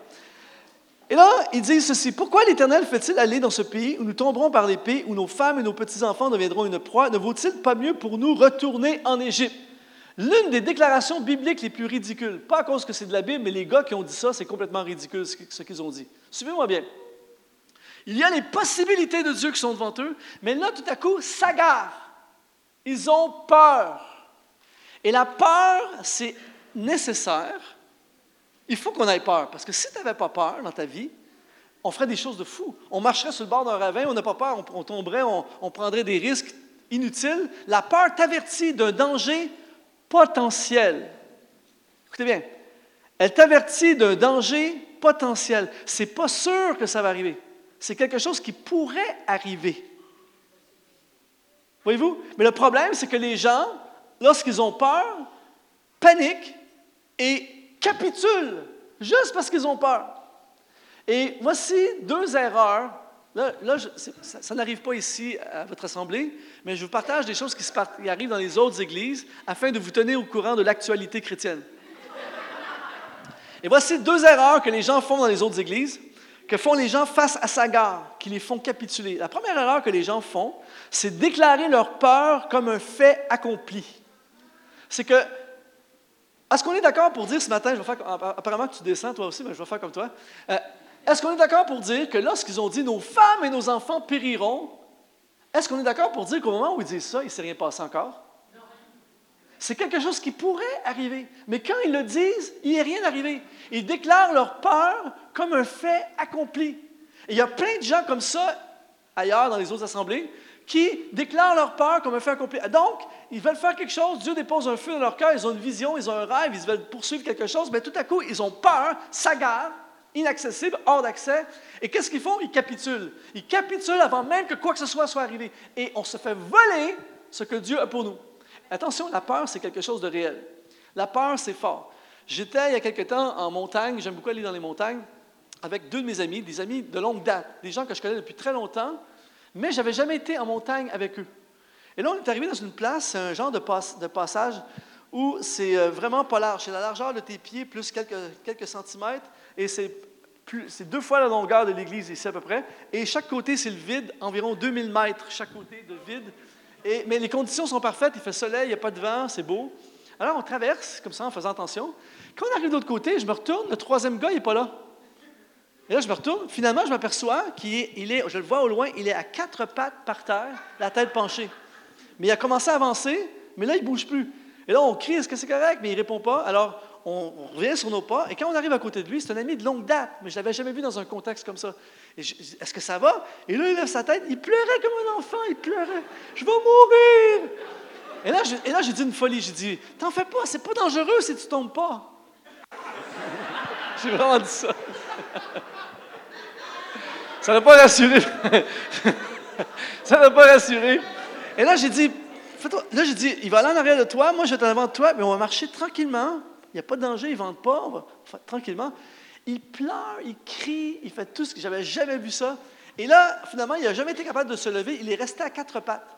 Et là, il dit ceci, pourquoi l'Éternel fait-il aller dans ce pays où nous tomberons par l'épée, où nos femmes et nos petits-enfants deviendront une proie? Ne vaut-il pas mieux pour nous retourner en Égypte? L'une des déclarations bibliques les plus ridicules, pas à cause que c'est de la Bible, mais les gars qui ont dit ça, c'est complètement ridicule ce qu'ils ont dit. Suivez-moi bien. Il y a les possibilités de Dieu qui sont devant eux, mais là, tout à coup, s'agarrent. Ils ont peur. Et la peur, c'est nécessaire. Il faut qu'on ait peur, parce que si tu n'avais pas peur dans ta vie, on ferait des choses de fou. On marcherait sur le bord d'un ravin, on n'a pas peur, on, tomberait, on prendrait des risques inutiles. La peur t'avertit d'un danger potentiel. Écoutez bien, elle t'avertit d'un danger potentiel. C'est pas sûr que ça va arriver. C'est quelque chose qui pourrait arriver. Voyez-vous? Mais le problème, c'est que les gens, lorsqu'ils ont peur, paniquent et capitulent juste parce qu'ils ont peur. Et voici deux erreurs Là, ça, n'arrive pas ici à votre assemblée, mais je vous partage des choses qui, se, arrivent dans les autres églises afin de vous tenir au courant de l'actualité chrétienne. Et voici deux erreurs que les gens font dans les autres églises, que font les gens face à Sagar, qui les font capituler. La première erreur que les gens font, c'est déclarer leur peur comme un fait accompli. C'est que, est-ce qu'on est d'accord pour dire ce matin, je vais faire, apparemment que tu descends toi aussi, mais je vais faire comme toi. Euh, est-ce qu'on est d'accord pour dire que lorsqu'ils ont dit nos femmes et nos enfants périront, est-ce qu'on est d'accord pour dire qu'au moment où ils disent ça, il ne s'est rien passé encore? C'est quelque chose qui pourrait arriver. Mais quand ils le disent, il n'est rien arrivé. Ils déclarent leur peur comme un fait accompli. Et il y a plein de gens comme ça ailleurs dans les autres assemblées qui déclarent leur peur comme un fait accompli. Donc, ils veulent faire quelque chose, Dieu dépose un feu dans leur cœur, ils ont une vision, ils ont un rêve, ils veulent poursuivre quelque chose, mais tout à coup, ils ont peur, s'agarrent, inaccessible, hors d'accès. Et qu'est-ce qu'ils font? Ils capitulent. Ils capitulent avant même que quoi que ce soit soit arrivé. Et on se fait voler ce que Dieu a pour nous. Attention, la peur, c'est quelque chose de réel. La peur, c'est fort. J'étais il y a quelque temps en montagne, j'aime beaucoup aller dans les montagnes, avec deux de mes amis, des amis de longue date, des gens que je connais depuis très longtemps, mais je n'avais jamais été en montagne avec eux. Et là, on est arrivé dans une place, un genre de, passage où c'est euh, vraiment pas large. C'est la largeur de tes pieds plus quelques centimètres et c'est deux fois la longueur de l'église ici à peu près. Et chaque côté, c'est le vide, environ 2000 mètres chaque côté de vide. Et, mais les conditions sont parfaites, il fait soleil, il n'y a pas de vent, c'est beau. Alors on traverse comme ça en faisant attention. Quand on arrive de l'autre côté, je me retourne, le troisième gars, il n'est pas là. Et là, je me retourne. Finalement, je m'aperçois qu'il est, est, je le vois au loin, il est à quatre pattes par terre, la tête penchée. Mais il a commencé à avancer, mais là, il ne bouge plus. Et là, on crie, est-ce que c'est correct? Mais il ne répond pas. Alors, on, revient sur nos pas, et quand on arrive à côté de lui, c'est un ami de longue date, mais je ne l'avais jamais vu dans un contexte comme ça. Je- je- Est-ce que ça va? Et là, il lève sa tête, il pleurait comme un enfant, il pleurait. Je vais mourir! Et là, j'ai- et là, j'ai dit une folie. J'ai dit, t'en fais pas, c'est pas dangereux si tu tombes pas. j'ai vraiment dit ça. ça n'a pas rassuré. [LAUGHS] ça n'a pas rassuré. Et là, j'ai dit, là, j'ai dit, il va aller en arrière de toi, moi, je vais en avant de toi, mais on va marcher tranquillement. Il n'y a pas de danger, il ne vente pas, tranquillement. Il pleure, il crie, il fait tout ce que j'avais jamais vu ça. Et là, finalement, il n'a jamais été capable de se lever, il est resté à quatre pattes.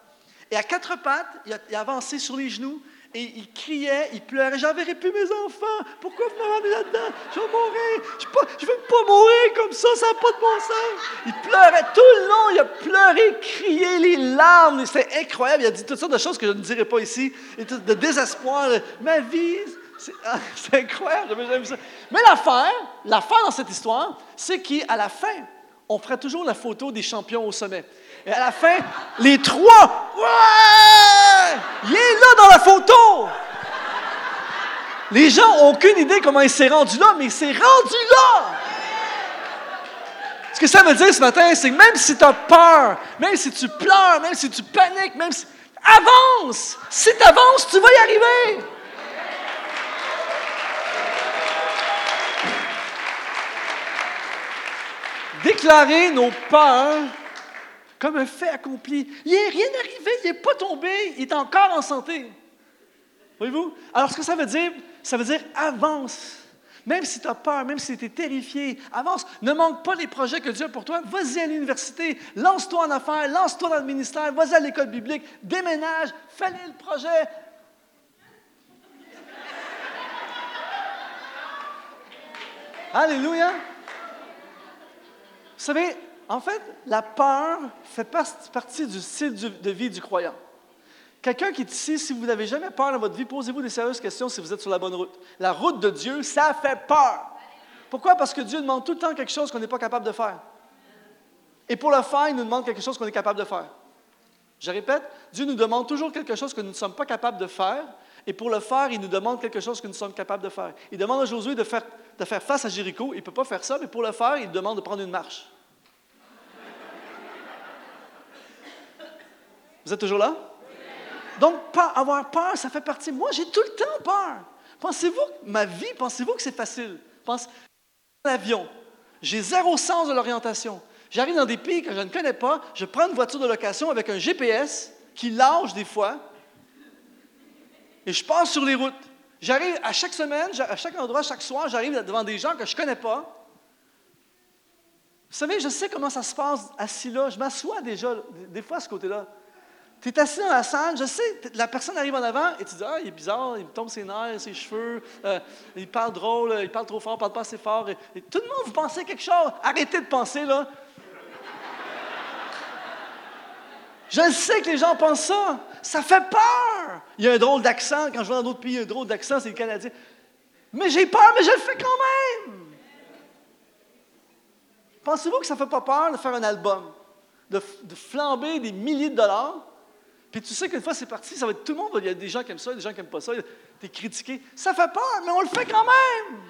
Et à quatre pattes, il a, avancé sur les genoux et il criait, il pleurait. J'enverrai plus mes enfants. Pourquoi vous m'avez là-dedans? Je vais mourir. Je ne veux pas mourir comme ça, ça n'a pas de bon sens. Il pleurait tout le long. Il a pleuré, crié, les larmes. C'était incroyable. Il a dit toutes sortes de choses que je ne dirai pas ici. De désespoir. Ma vie, c'est [LAUGHS] ah, incroyable. J'avais jamais ça. Mais l'affaire, l'affaire dans cette histoire, c'est qu'à la fin, on ferait toujours la photo des champions au sommet. Et à la fin, les trois, ouais! Il est là dans la photo! Les gens n'ont aucune idée comment il s'est rendu là, mais il s'est rendu là! Ce que ça veut dire ce matin, c'est que même si tu as peur, même si tu pleures, même si tu paniques, même si. Avance! Si tu avances, tu vas y arriver! Déclarer nos peurs comme un fait accompli. Il n'est rien arrivé, il n'est pas tombé, il est encore en santé. Voyez-vous? Alors, ce que ça veut dire, ça veut dire avance. Même si tu as peur, même si tu es terrifié, avance. Ne manque pas les projets que Dieu a pour toi. Vas-y à l'université, lance-toi en affaires, lance-toi dans le ministère, vas-y à l'école biblique, déménage, fais-le le projet. Alléluia! Vous savez, en fait, la peur fait par- partie du style de vie du croyant. Quelqu'un qui est ici, si vous n'avez jamais peur dans votre vie, posez-vous des sérieuses questions si vous êtes sur la bonne route. La route de Dieu, ça fait peur. Pourquoi? Parce que Dieu demande tout le temps quelque chose qu'on n'est pas capable de faire. Et pour le faire, il nous demande quelque chose qu'on est capable de faire. Je répète, Dieu nous demande toujours quelque chose que nous ne sommes pas capables de faire. Et pour le faire, il nous demande quelque chose que nous sommes capables de faire. Il demande à Josué de faire, face à Jéricho. Il ne peut pas faire ça, mais pour le faire, il demande de prendre une marche. Vous êtes toujours là? Donc, avoir peur, ça fait partie. Moi, j'ai tout le temps peur. Pensez-vous ma vie, pensez-vous que c'est facile? Pense l'avion. J'ai zéro sens de l'orientation. J'arrive dans des pays que je ne connais pas, je prends une voiture de location avec un GPS qui lâche des fois, et je passe sur les routes. J'arrive à chaque semaine, à chaque endroit, chaque soir, j'arrive devant des gens que je ne connais pas. Vous savez, je sais comment ça se passe assis là. Je m'assois déjà, des- fois à ce côté-là. Tu es assis dans la salle, je sais, la personne arrive en avant et tu dis Ah, il est bizarre, il me tombe ses nerfs, ses cheveux, euh, il parle drôle, il parle trop fort, il parle pas assez fort. Tout le monde, vous pensez quelque chose. Arrêtez de penser, là. Je sais que les gens pensent ça. Ça fait peur. Il y a un drôle d'accent. Quand je vais dans d'autres pays, il y a un drôle d'accent, c'est le Canadien. Mais j'ai peur, mais je le fais quand même. Pensez-vous que ça ne fait pas peur de faire un album, de flamber des milliers de dollars? Puis tu sais qu'une fois c'est parti, ça va être tout le monde. Il y a des gens qui aiment ça, des gens qui n'aiment pas ça. Tu es critiqué. Ça fait peur, mais on le fait quand même.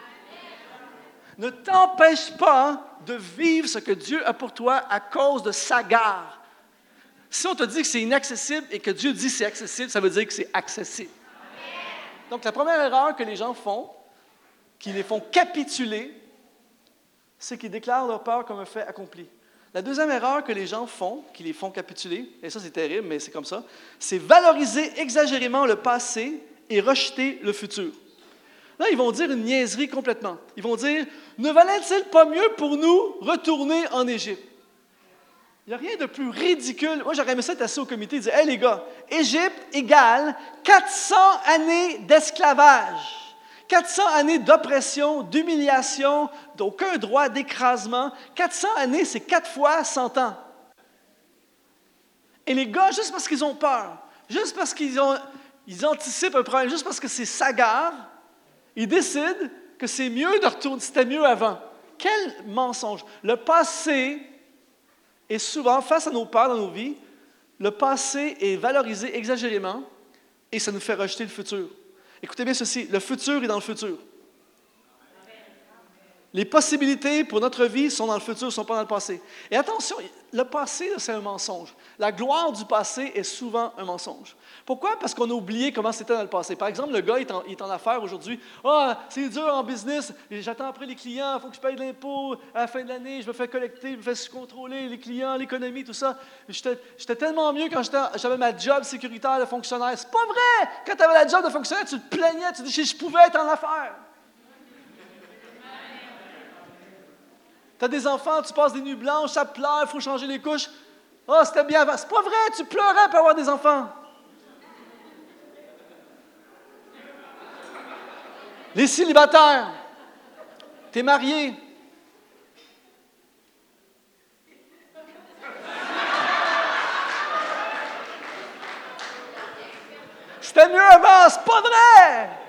Ne t'empêche pas de vivre ce que Dieu a pour toi à cause de sa gare. Si on te dit que c'est inaccessible et que Dieu dit que c'est accessible, ça veut dire que c'est accessible. Donc la première erreur que les gens font, qui les font capituler, c'est qu'ils déclarent leur peur comme un fait accompli. La deuxième erreur que les gens font, qui les font capituler, et ça c'est terrible, mais c'est comme ça, c'est valoriser exagérément le passé et rejeter le futur. Là, ils vont dire une niaiserie complètement. Ils vont dire, ne valait-il pas mieux pour nous retourner en Égypte? Il n'y a rien de plus ridicule. Moi, j'aurais aimé ça être assis au comité et dire, Hé les gars, Égypte égale 400 années d'esclavage. 400 années d'oppression, d'humiliation, d'aucun droit, d'écrasement. 400 années, c'est quatre fois 100 ans. Et les gars, juste parce qu'ils ont peur, juste parce qu'ils ont, ils anticipent un problème, juste parce que c'est sagare, ils décident que c'est mieux de retourner, c'était mieux avant. Quel mensonge! Le passé est souvent, face à nos peurs dans nos vies, le passé est valorisé exagérément et ça nous fait rejeter le futur. Écoutez bien ceci, le futur est dans le futur. Les possibilités pour notre vie sont dans le futur, ne sont pas dans le passé. Et attention, le passé, c'est un mensonge. La gloire du passé est souvent un mensonge. Pourquoi? Parce qu'on a oublié comment c'était dans le passé. Par exemple, le gars il est en, affaires aujourd'hui. Ah, c'est dur en business, j'attends après les clients, il faut que je paye de l'impôt à la fin de l'année, je me fais collecter, je me fais contrôler les clients, l'économie, tout ça. J'étais tellement mieux quand j'avais ma job sécuritaire de fonctionnaire. C'est pas vrai! Quand tu avais la job de fonctionnaire, tu te plaignais, tu disais, je pouvais être en affaires. Tu as des enfants, tu passes des nuits blanches, ça pleure, il faut changer les couches. Oh, c'était bien avant. C'est pas vrai, tu pleurais pour avoir des enfants. Les célibataires, tu es marié. C'était mieux avant, c'est pas vrai!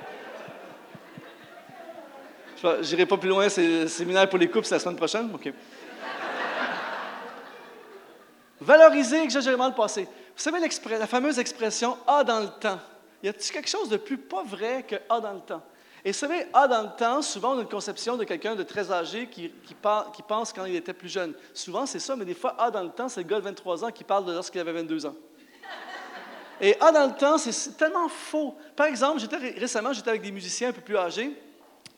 Je n'irai pas plus loin, c'est séminaire pour les couples, c'est la semaine prochaine. OK. Valoriser exagérément le passé. Vous savez la fameuse expression A dans le temps. Y a-t-il quelque chose de plus pas vrai que A dans le temps? Et vous savez, A dans le temps, souvent on a une conception de quelqu'un de très âgé qui, qui, pense quand il était plus jeune. Souvent c'est ça, mais des fois A dans le temps, c'est le gars de 23 ans qui parle de lorsqu'il avait 22 ans. Et A dans le temps, c'est tellement faux. Par exemple, récemment, j'étais avec des musiciens un peu plus âgés.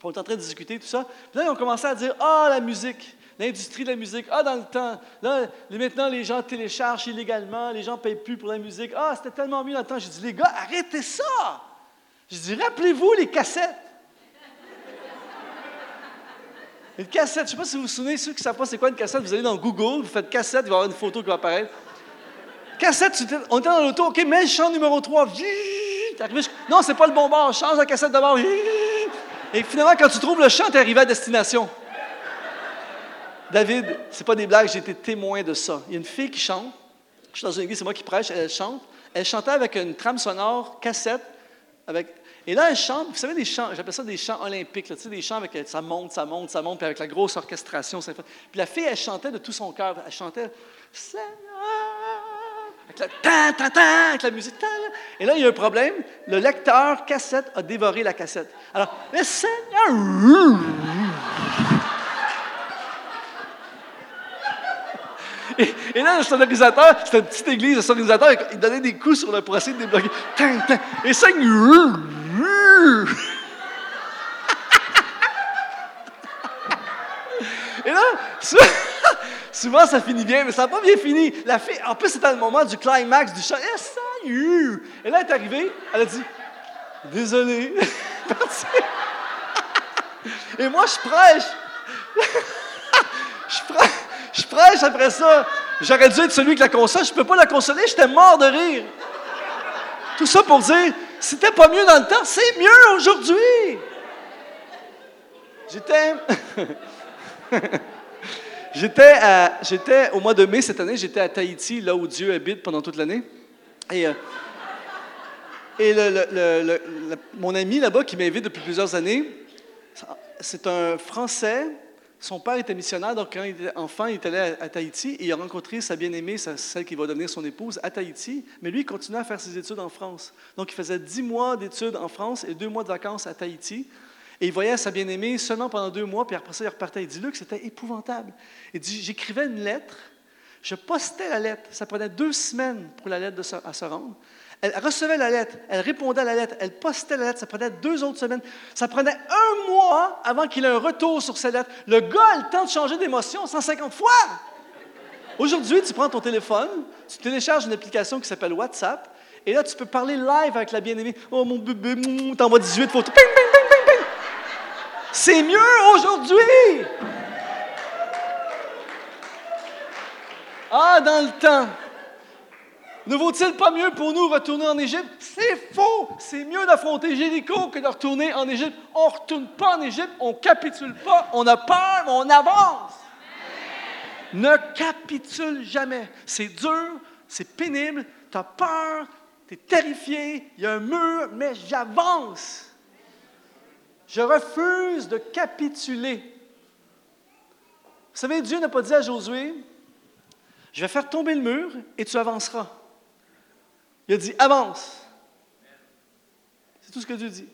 On est en train de discuter, tout ça. Puis là, ils ont commencé à dire Ah, la musique, l'industrie de la musique. Ah, dans le temps. Là, maintenant, les gens téléchargent illégalement, les gens ne payent plus pour la musique. Ah, c'était tellement mieux dans le temps. J'ai dit Les gars, arrêtez ça. J'ai dit Rappelez-vous les cassettes. Une cassette, je ne sais pas si vous vous souvenez, ceux qui ne savent pas c'est quoi une cassette, vous allez dans Google, vous faites cassette, il va y avoir une photo qui va apparaître. Cassette, on était dans l'auto, OK, mets le chant numéro 3. Non, c'est pas le bon bord, change la cassette de bord. Et finalement, quand tu trouves le chant, tu es arrivé à destination. David, c'est pas des blagues, j'ai été témoin de ça. Il y a une fille qui chante. Je suis dans une église, c'est moi qui prêche, elle chante. Elle chantait avec une trame sonore, cassette, avec et là, elle chante, vous savez, des chants, j'appelle ça des chants olympiques, tu sais, des chants avec ça monte, ça monte, ça monte, puis avec la grosse orchestration. Puis la fille, elle chantait de tout son cœur. Elle chantait Seigneur, avec la ta, ta, ta, avec la musique. et là, il y a un problème. Le lecteur cassette a dévoré la cassette. Alors, le Seigneur. [LAUGHS] Et, là, le sonorisateur, c'était une petite église, le sonorisateur, il donnait des coups sur le essayer de débloquer. Et Seigneur. [LAUGHS] Et là, souvent ça finit bien, mais ça n'a pas bien fini. La fille, en plus, c'était le moment du climax du chant. Eh, Et là, elle est arrivée, elle a dit Désolé. [LAUGHS] Et moi, je prêche. [LAUGHS] je, prêche je prêche après ça. J'aurais dû être celui qui la console. Je ne peux pas la consoler, j'étais mort de rire. Tout ça pour dire c'était pas mieux dans le temps, c'est mieux aujourd'hui. J'étais. [LAUGHS] j'étais, au mois de mai cette année, j'étais à Tahiti, là où Dieu habite pendant toute l'année. Et, euh, mon ami là-bas qui m'invite depuis plusieurs années, c'est un Français son père était missionnaire, donc quand il était enfant, il est allé à, Tahiti et il a rencontré sa bien-aimée, celle qui va devenir son épouse, à Tahiti. Mais lui, il continuait à faire ses études en France. Donc, il faisait dix mois d'études en France et deux mois de vacances à Tahiti. Et il voyait sa bien-aimée seulement pendant deux mois, puis après ça, il repartait. Il dit, Luc, c'était épouvantable. Il dit, j'écrivais une lettre, je postais la lettre. Ça prenait deux semaines pour la lettre de à se rendre. Elle recevait la lettre, elle répondait à la lettre, elle postait la lettre, ça prenait deux autres semaines. Ça prenait un mois avant qu'il ait un retour sur sa lettre. Le gars a le temps de changer d'émotion 150 fois. Aujourd'hui, tu prends ton téléphone, tu télécharges une application qui s'appelle WhatsApp, et là, tu peux parler live avec la bien-aimée. Oh mon bébé, t'envoies 18 photos. Ping, ping. C'est mieux aujourd'hui. Ah, dans le temps. Ne vaut-il pas mieux pour nous retourner en Égypte? C'est faux! C'est mieux d'affronter Jéricho que de retourner en Égypte. On ne retourne pas en Égypte, on ne capitule pas, on a peur, mais on avance. Ne capitule jamais. C'est dur, c'est pénible, tu as peur, tu es terrifié, il y a un mur, mais j'avance. Je refuse de capituler. Vous savez, Dieu n'a pas dit à Josué, je vais faire tomber le mur et tu avanceras. Il a dit avance. C'est tout ce que Dieu dit.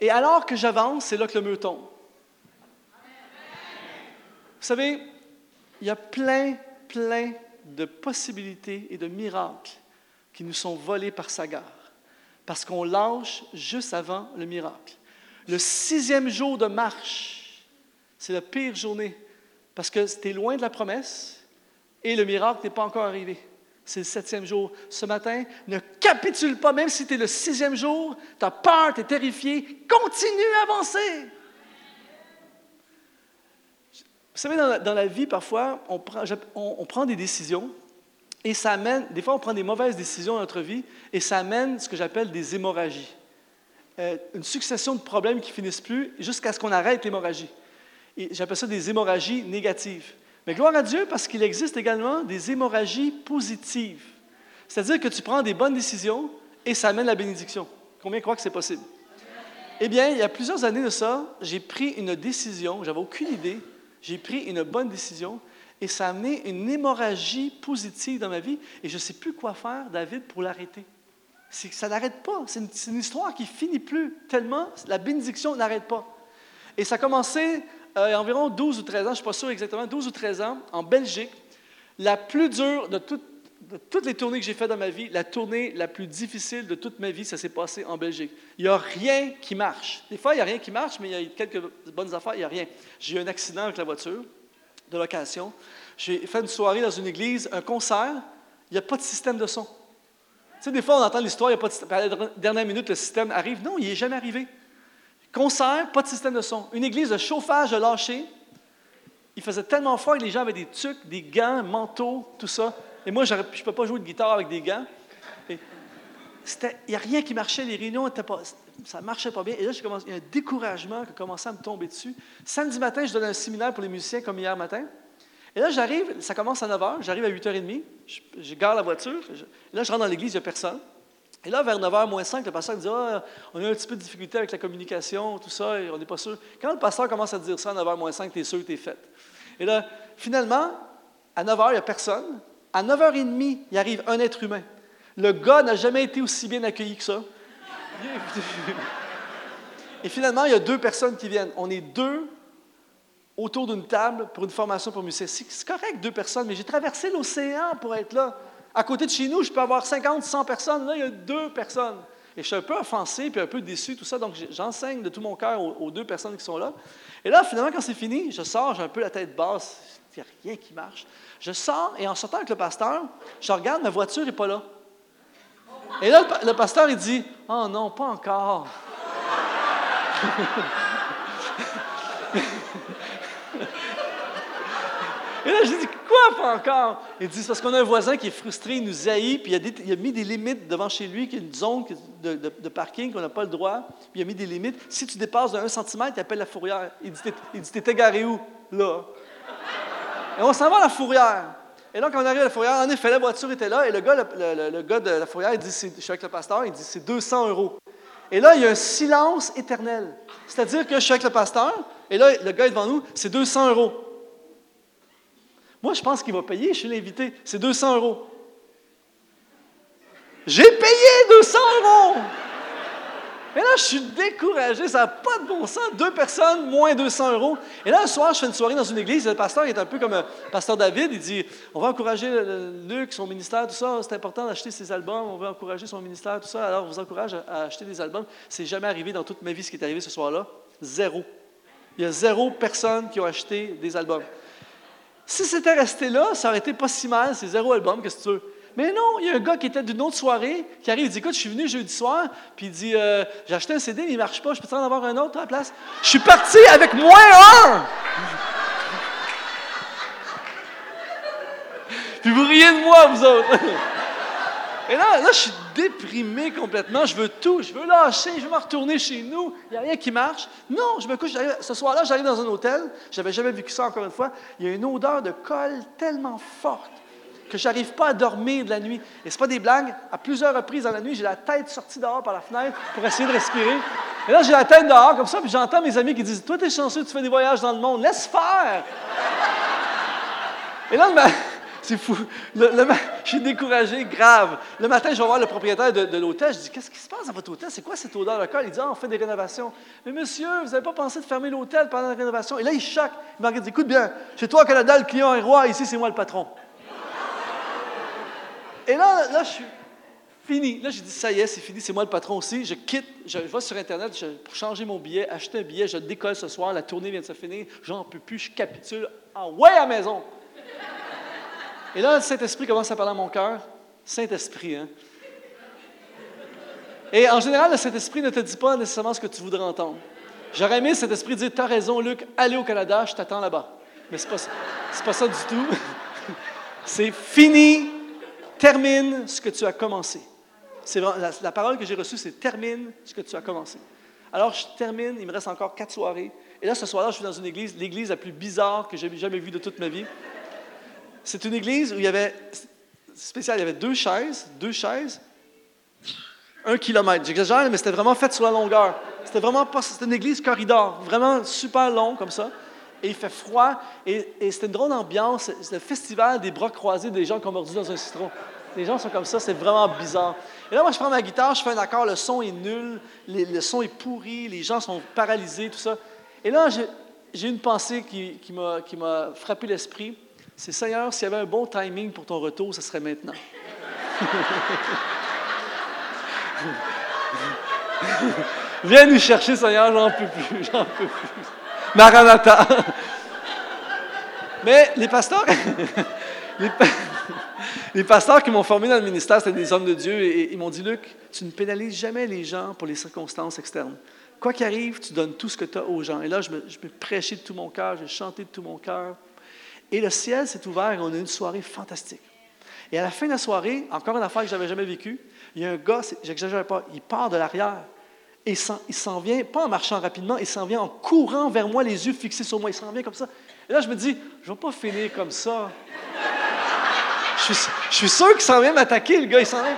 Et alors que j'avance, c'est là que le mur tombe. Vous savez, il y a plein, plein de possibilités et de miracles qui nous sont volés par Sagar, parce qu'on lâche juste avant le miracle. Le sixième jour de marche, c'est la pire journée, parce que tu es loin de la promesse et le miracle n'est pas encore arrivé. C'est le septième jour. Ce matin, ne capitule pas, même si tu es le sixième jour, tu as peur, tu es terrifié, continue à avancer. Vous savez, dans la, vie, parfois, on prend, on prend, des décisions et ça amène, des fois, on prend des mauvaises décisions dans notre vie et ça amène ce que j'appelle des hémorragies. Euh, une succession de problèmes qui finissent plus jusqu'à ce qu'on arrête l'hémorragie. Et j'appelle ça des hémorragies négatives. Mais gloire à Dieu parce qu'il existe également des hémorragies positives. C'est-à-dire que tu prends des bonnes décisions et ça amène la bénédiction. Combien croient que c'est possible? Eh bien, il y a plusieurs années de ça, j'ai pris une décision, j'avais aucune idée, j'ai pris une bonne décision et ça a amené une hémorragie positive dans ma vie et je ne sais plus quoi faire, David, pour l'arrêter. Ça n'arrête pas. C'est une, histoire qui finit plus, tellement la bénédiction n'arrête pas. Et ça a commencé euh, il y a environ 12 ou 13 ans, je ne suis pas sûr exactement, 12 ou 13 ans, en Belgique. La plus dure de, de toutes les tournées que j'ai faites dans ma vie, la tournée la plus difficile de toute ma vie, ça s'est passé en Belgique. Il n'y a rien qui marche. Des fois, il n'y a rien qui marche, mais il y a quelques bonnes affaires, il n'y a rien. J'ai eu un accident avec la voiture de location. J'ai fait une soirée dans une église, un concert, il n'y a pas de système de son. Sais, des fois, on entend l'histoire, il n'y a pas de. À la dernière minute, le système arrive. Non, il n'est jamais arrivé. Concert, pas de système de son. Une église de chauffage lâché. Il faisait tellement froid que les gens avaient des tucs, des gants, manteaux, tout ça. Et moi, je ne peux pas jouer de guitare avec des gants. Il n'y a rien qui marchait, les réunions pas, ça ne marchait pas bien. Et là, il y a un découragement qui a commencé à me tomber dessus. Samedi matin, je donne un séminaire pour les musiciens comme hier matin. Et là, j'arrive, ça commence à 9 h, j'arrive à 8h30, je, je gare la voiture. là, je rentre dans l'église, il n'y a personne. Et là, vers 9h moins 5, le pasteur dit ah, on a un petit peu de difficulté avec la communication, tout ça, et on n'est pas sûr. Quand le pasteur commence à dire ça à 9h moins 5, tu es sûr que tu es fait. Et là, finalement, à 9h, il n'y a personne. À 9h30, il arrive un être humain. Le gars n'a jamais été aussi bien accueilli que ça. Et finalement, il y a deux personnes qui viennent. On est deux autour d'une table pour une formation pour musiciens. C'est correct, deux personnes, mais j'ai traversé l'océan pour être là. À côté de chez nous, je peux avoir 50, 100 personnes. Là, il y a deux personnes. Et je suis un peu offensé puis un peu déçu, tout ça. Donc, j'enseigne de tout mon cœur aux, deux personnes qui sont là. Et là, finalement, quand c'est fini, je sors, j'ai un peu la tête basse. Il n'y a rien qui marche. Je sors et en sortant avec le pasteur, je regarde, ma voiture n'est pas là. Et là, le, pasteur, il dit Oh non, pas encore. Et là, je dis, quoi, pas encore? Il dit, c'est parce qu'on a un voisin qui est frustré, il nous haït, puis il a, mis des limites devant chez lui, qui est une zone de, parking qu'on n'a pas le droit, puis il a mis des limites. Si tu dépasses de 1 cm, il appelle la fourrière. Il dit, t'es égaré où? Là. Et on s'en va à la fourrière. Et là, quand on arrive à la fourrière, en effet, la voiture était là, et le gars, le, gars de la fourrière, il dit, je suis avec le pasteur, il dit, c'est 200 euros. Et là, il y a un silence éternel. C'est-à-dire que je suis avec le pasteur, et là, le gars est devant nous, c'est 200 euros. Moi, je pense qu'il va payer, je suis l'invité. C'est 200 euros. J'ai payé 200 euros! Et là, je suis découragé, ça n'a pas de bon sens. Deux personnes, moins 200 euros. Et là, un soir, je fais une soirée dans une église, le pasteur est un peu comme le pasteur David, il dit, on va encourager Luc, son ministère, tout ça, c'est important d'acheter ses albums, on veut encourager son ministère, tout ça, alors on vous encourage à acheter des albums. C'est jamais arrivé dans toute ma vie ce qui est arrivé ce soir-là. Zéro. Il y a zéro personne qui a acheté des albums. Si c'était resté là, ça aurait été pas si mal, c'est zéro album, que tu veux? Mais non, il y a un gars qui était d'une autre soirée qui arrive, il dit Écoute, je suis venu jeudi soir, puis il dit euh, J'ai acheté un CD, mais il marche pas, je peux en avoir un autre à la place? Je suis parti avec moins un! [LAUGHS] Puis vous riez de moi, vous autres [LAUGHS] Et là, là, je suis déprimé complètement. Je veux tout. Je veux lâcher. Je veux me retourner chez nous. Il n'y a rien qui marche. Non, je me couche. Ce soir-là, j'arrive dans un hôtel. Je n'avais jamais vécu ça encore une fois. Il y a une odeur de colle tellement forte que je n'arrive pas à dormir de la nuit. Et ce pas des blagues. À plusieurs reprises dans la nuit, j'ai la tête sortie dehors par la fenêtre pour essayer de respirer. Et là, j'ai la tête dehors comme ça, puis j'entends mes amis qui disent Toi, tu es chanceux, tu fais des voyages dans le monde. Laisse faire. Et là, c'est fou. Le, [LAUGHS] je suis découragé, grave. Le matin, je vais voir le propriétaire de, l'hôtel. Je dis Qu'est-ce qui se passe dans votre hôtel? C'est quoi cette odeur locale Il dit ah, On fait des rénovations. Mais monsieur, vous n'avez pas pensé de fermer l'hôtel pendant la rénovation? Et là, il choque. Il m'a dit Écoute bien, chez toi au Canada, le client est roi. Ici, c'est moi le patron. Et là, là, je suis fini. Là, j'ai dit, ça y est, c'est fini, c'est moi le patron aussi. Je quitte, je vais sur Internet pour changer mon billet, acheter un billet, je décolle ce soir, la tournée vient de se finir, j'en peux plus, je capitule. Ah ouais, à la maison! Et là, le Saint-Esprit commence à parler à mon cœur. Saint-Esprit, hein? Et en général, le Saint-Esprit ne te dit pas nécessairement ce que tu voudrais entendre. J'aurais aimé cet esprit dire T'as raison, Luc, allez au Canada, je t'attends là-bas. Mais ce n'est pas, pas ça du tout. [LAUGHS] C'est fini, termine ce que tu as commencé. C'est la, la, parole que j'ai reçue, c'est termine ce que tu as commencé. Alors, je termine, il me reste encore quatre soirées. Et là, ce soir-là, je suis dans une église, l'église la plus bizarre que j'ai jamais vue de toute ma vie. C'est une église où il y avait, spécial, il y avait deux chaises, deux chaises, un kilomètre. J'exagère, mais c'était vraiment fait sur la longueur. C'était vraiment pas, c'était une église corridor, vraiment super long comme ça. Et il fait froid, et, c'était une drôle d'ambiance. C'est le festival des bras croisés des gens qui ont mordu dans un citron. Les gens sont comme ça, c'est vraiment bizarre. Et là, moi, je prends ma guitare, je fais un accord, le son est nul, le son est pourri, les gens sont paralysés, tout ça. Et là, j'ai une pensée qui m'a frappé l'esprit. C'est Seigneur, s'il y avait un bon timing pour ton retour, ce serait maintenant. [LAUGHS] Viens nous chercher, Seigneur, j'en peux plus, j'en peux plus. Maranatha. Mais les pasteurs, [LAUGHS] les, pasteurs qui m'ont formé dans le ministère, c'était des hommes de Dieu, et, ils m'ont dit, Luc, tu ne pénalises jamais les gens pour les circonstances externes. Quoi qu'il arrive, tu donnes tout ce que tu as aux gens. Et là, je me, je prêchais de tout mon cœur, j'ai chanté de tout mon cœur. Et le ciel s'est ouvert et on a eu une soirée fantastique. Et à la fin de la soirée, encore une affaire que je n'avais jamais vécue, il y a un gars, j'exagère pas, il part de l'arrière et il s'en vient, pas en marchant rapidement, il s'en vient en courant vers moi, les yeux fixés sur moi. Il s'en vient comme ça. Et là, je me dis, je ne vais pas finir comme ça. Je suis, sûr qu'il s'en vient m'attaquer, le gars, il s'en vient.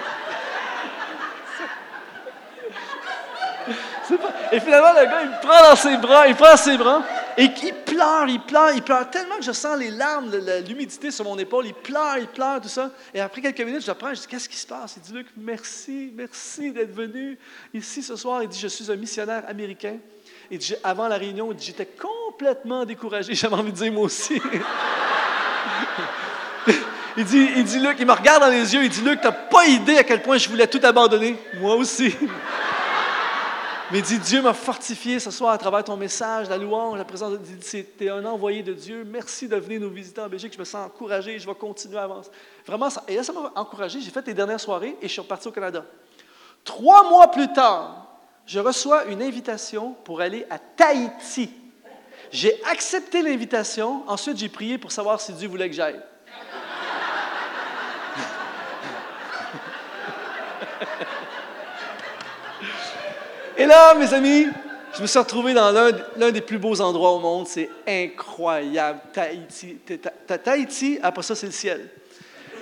Et finalement, le gars, il me prend dans ses bras, il prend ses bras, et il pleure, il pleure, il pleure tellement que je sens les larmes, l'humidité sur mon épaule. Il pleure, il pleure, tout ça. Et après quelques minutes, je prends, je dis Qu'est-ce qui se passe? Il dit Luc, merci, merci d'être venu ici ce soir. Il dit Je suis un missionnaire américain. Et dit, avant la réunion, j'étais complètement découragé. [LAUGHS] J'avais envie de dire moi aussi. [LAUGHS] il dit, il dit Luc, il me regarde dans les yeux, il dit Luc, tu n'as pas idée à quel point je voulais tout abandonner. Moi aussi. [LAUGHS] Mais dit, Dieu m'a fortifié ce soir à travers ton message, la louange, la présence de Dieu. Tu es un envoyé de Dieu. Merci de venir nous visiter en Belgique. Je me sens encouragé. Je vais continuer à avancer. Vraiment, ça, et là, ça m'a encouragé. J'ai fait les dernières soirées et je suis reparti au Canada. Trois mois plus tard, je reçois une invitation pour aller à Tahiti. J'ai accepté l'invitation. Ensuite, j'ai prié pour savoir si Dieu voulait que j'aille. Et là, mes amis, je me suis retrouvé dans l'un des plus beaux endroits au monde. C'est incroyable. Tahiti. Tahiti, après ça, c'est le ciel.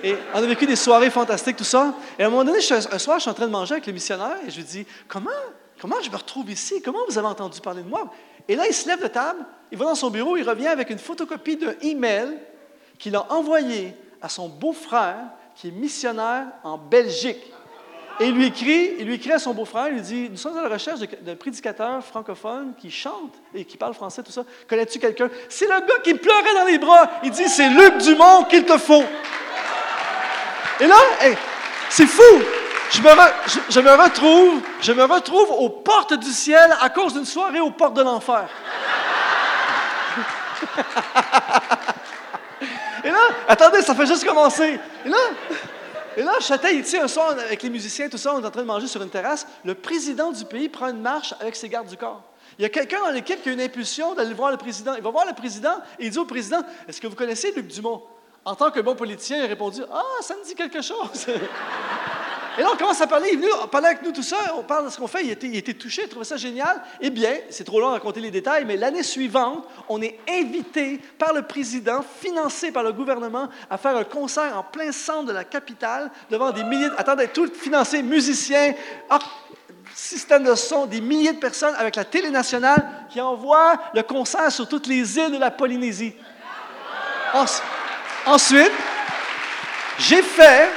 Et on a vécu des soirées fantastiques, tout ça. Et à un moment donné, un soir, je suis en train de manger avec le missionnaire et je lui dis Comment, comment je me retrouve ici? Comment vous avez entendu parler de moi? Et là, il se lève de table, il va dans son bureau, il revient avec une photocopie d'un email qu'il a envoyé à son beau-frère qui est missionnaire en Belgique. Et il lui écrit, il lui écrit à son beau-frère, il lui dit Nous sommes à la recherche d'un prédicateur francophone qui chante et qui parle français, tout ça. Connais-tu quelqu'un? C'est le gars qui pleurait dans les bras. Il dit C'est Luc Dumont qu'il te faut. Et là, c'est fou. Je me, retrouve, je me retrouve aux portes du ciel à cause d'une soirée aux portes de l'enfer. [LAUGHS] Et là, attendez, ça fait juste commencer. Et là, et là, Châtel, ici, un soir, avec les musiciens, tout ça, on est en train de manger sur une terrasse. Le président du pays prend une marche avec ses gardes du corps. Il y a quelqu'un dans l'équipe qui a une impulsion d'aller voir le président. Il va voir le président et il dit au président Est-ce que vous connaissez Luc Dumont En tant que bon politicien, il a répondu Ah, ça me dit quelque chose. Et là, on commence à parler. Il est venu parler avec nous tout ça. On parle de ce qu'on fait. Il était, touché, il trouvait ça génial. Eh bien, c'est trop long à raconter les détails, mais l'année suivante, on est invité par le président, financé par le gouvernement, à faire un concert en plein centre de la capitale devant des milliers. Attendez, tout financé, musiciens, système de son, des milliers de personnes avec la télé nationale qui envoie le concert sur toutes les îles de la Polynésie. Ensuite, J'ai fait,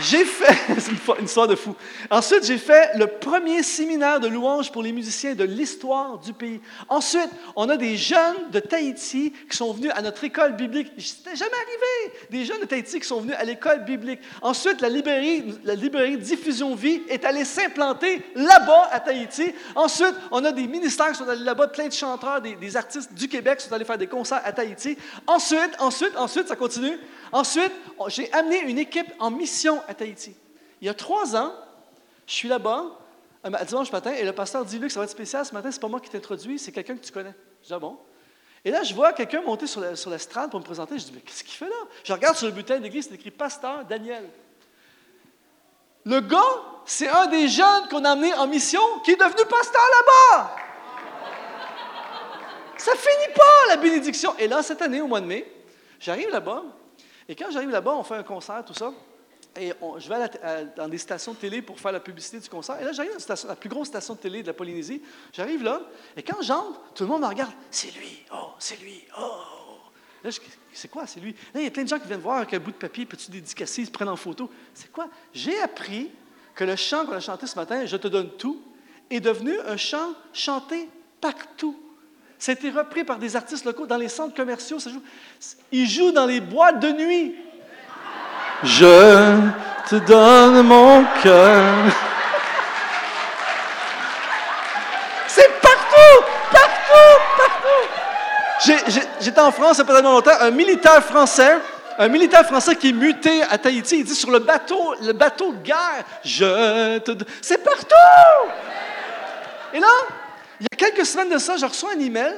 j'ai fait, [LAUGHS] c'est une, histoire de fou. Ensuite, j'ai fait le premier séminaire de louanges pour les musiciens de l'histoire du pays. Ensuite, on a des jeunes de Tahiti qui sont venus à notre école biblique. C'était jamais arrivé. Des jeunes de Tahiti qui sont venus à l'école biblique. Ensuite, la librairie, la librairie Diffusion Vie est allée s'implanter là-bas à Tahiti. Ensuite, on a des ministères qui sont allés là-bas, plein de chanteurs, des, des artistes du Québec qui sont allés faire des concerts à Tahiti. Ensuite, ensuite, ensuite, ça continue. Ensuite, j'ai amené une équipe en mission à Tahiti. Il y a trois ans, je suis là-bas, un dimanche matin, et le pasteur dit Luc, ça va être spécial ce matin, c'est pas moi qui t'introduis, c'est quelqu'un que tu connais. Je dis ah bon? Et là, je vois quelqu'un monter sur la, strade pour me présenter. Je dis mais qu'est-ce qu'il fait là? Je regarde sur le bulletin d'église, c'est écrit Pasteur Daniel. Le gars, c'est un des jeunes qu'on a amené en mission qui est devenu pasteur là-bas. Ça finit pas la bénédiction. Et là, cette année, au mois de mai, j'arrive là-bas, et quand j'arrive là-bas, on fait un concert, tout ça. Et je vais dans des stations de télé pour faire la publicité du concert. Et là, j'arrive dans la plus grosse station de télé de la Polynésie. J'arrive là, et quand j'entre, tout le monde me regarde. C'est lui, oh, c'est lui, oh. Là, c'est quoi, c'est lui? Là, il y a plein de gens qui viennent voir avec un bout de papier, petit dédicacé, ils se prennent en photo. C'est quoi? J'ai appris que le chant qu'on a chanté ce matin, Je te donne tout, est devenu un chant chanté partout. C'était repris par des artistes locaux dans les centres commerciaux. Ça joue. Ils jouent dans les boîtes de nuit. Je te donne mon cœur. C'est partout, partout, partout. J'étais en France il n'y a pas longtemps, un militaire français, un militaire français qui est muté à Tahiti, il dit sur le bateau, le bateau de guerre, je te C'est partout! Et là, il y a quelques semaines de ça, je reçois un email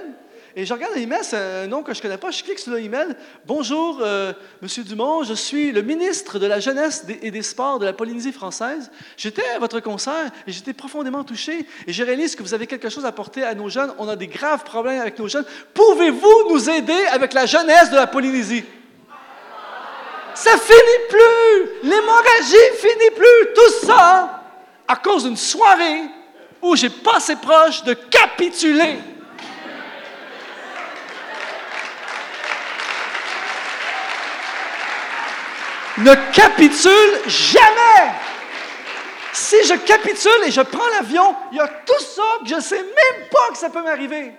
et je regarde l'email, c'est un nom que je ne connais pas. Je clique sur l'email. Bonjour, euh, Monsieur Dumont, je suis le ministre de la Jeunesse et des Sports de la Polynésie française. J'étais à votre concert et j'étais profondément touché. Et je réalise que vous avez quelque chose à apporter à nos jeunes. On a des graves problèmes avec nos jeunes. Pouvez-vous nous aider avec la jeunesse de la Polynésie? Ça finit plus! L'hémorragie finit plus! Tout ça à cause d'une soirée où j'ai passé proche de capituler. Ne capitule jamais. Si je capitule et je prends l'avion, il y a tout ça que je ne sais même pas que ça peut m'arriver.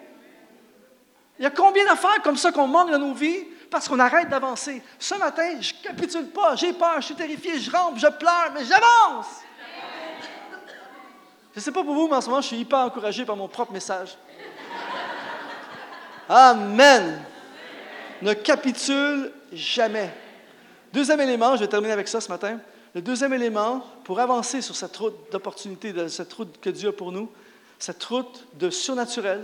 Il y a combien d'affaires comme ça qu'on manque dans nos vies parce qu'on arrête d'avancer? Ce matin, je capitule pas, j'ai peur, je suis terrifié, je rampe, je pleure, mais j'avance. Je ne sais pas pour vous, mais en ce moment, je suis hyper encouragé par mon propre message. Amen. Ne capitule jamais. Deuxième élément, je vais terminer avec ça ce matin. Le deuxième élément, pour avancer sur cette route d'opportunité, cette route que Dieu a pour nous, cette route de surnaturel,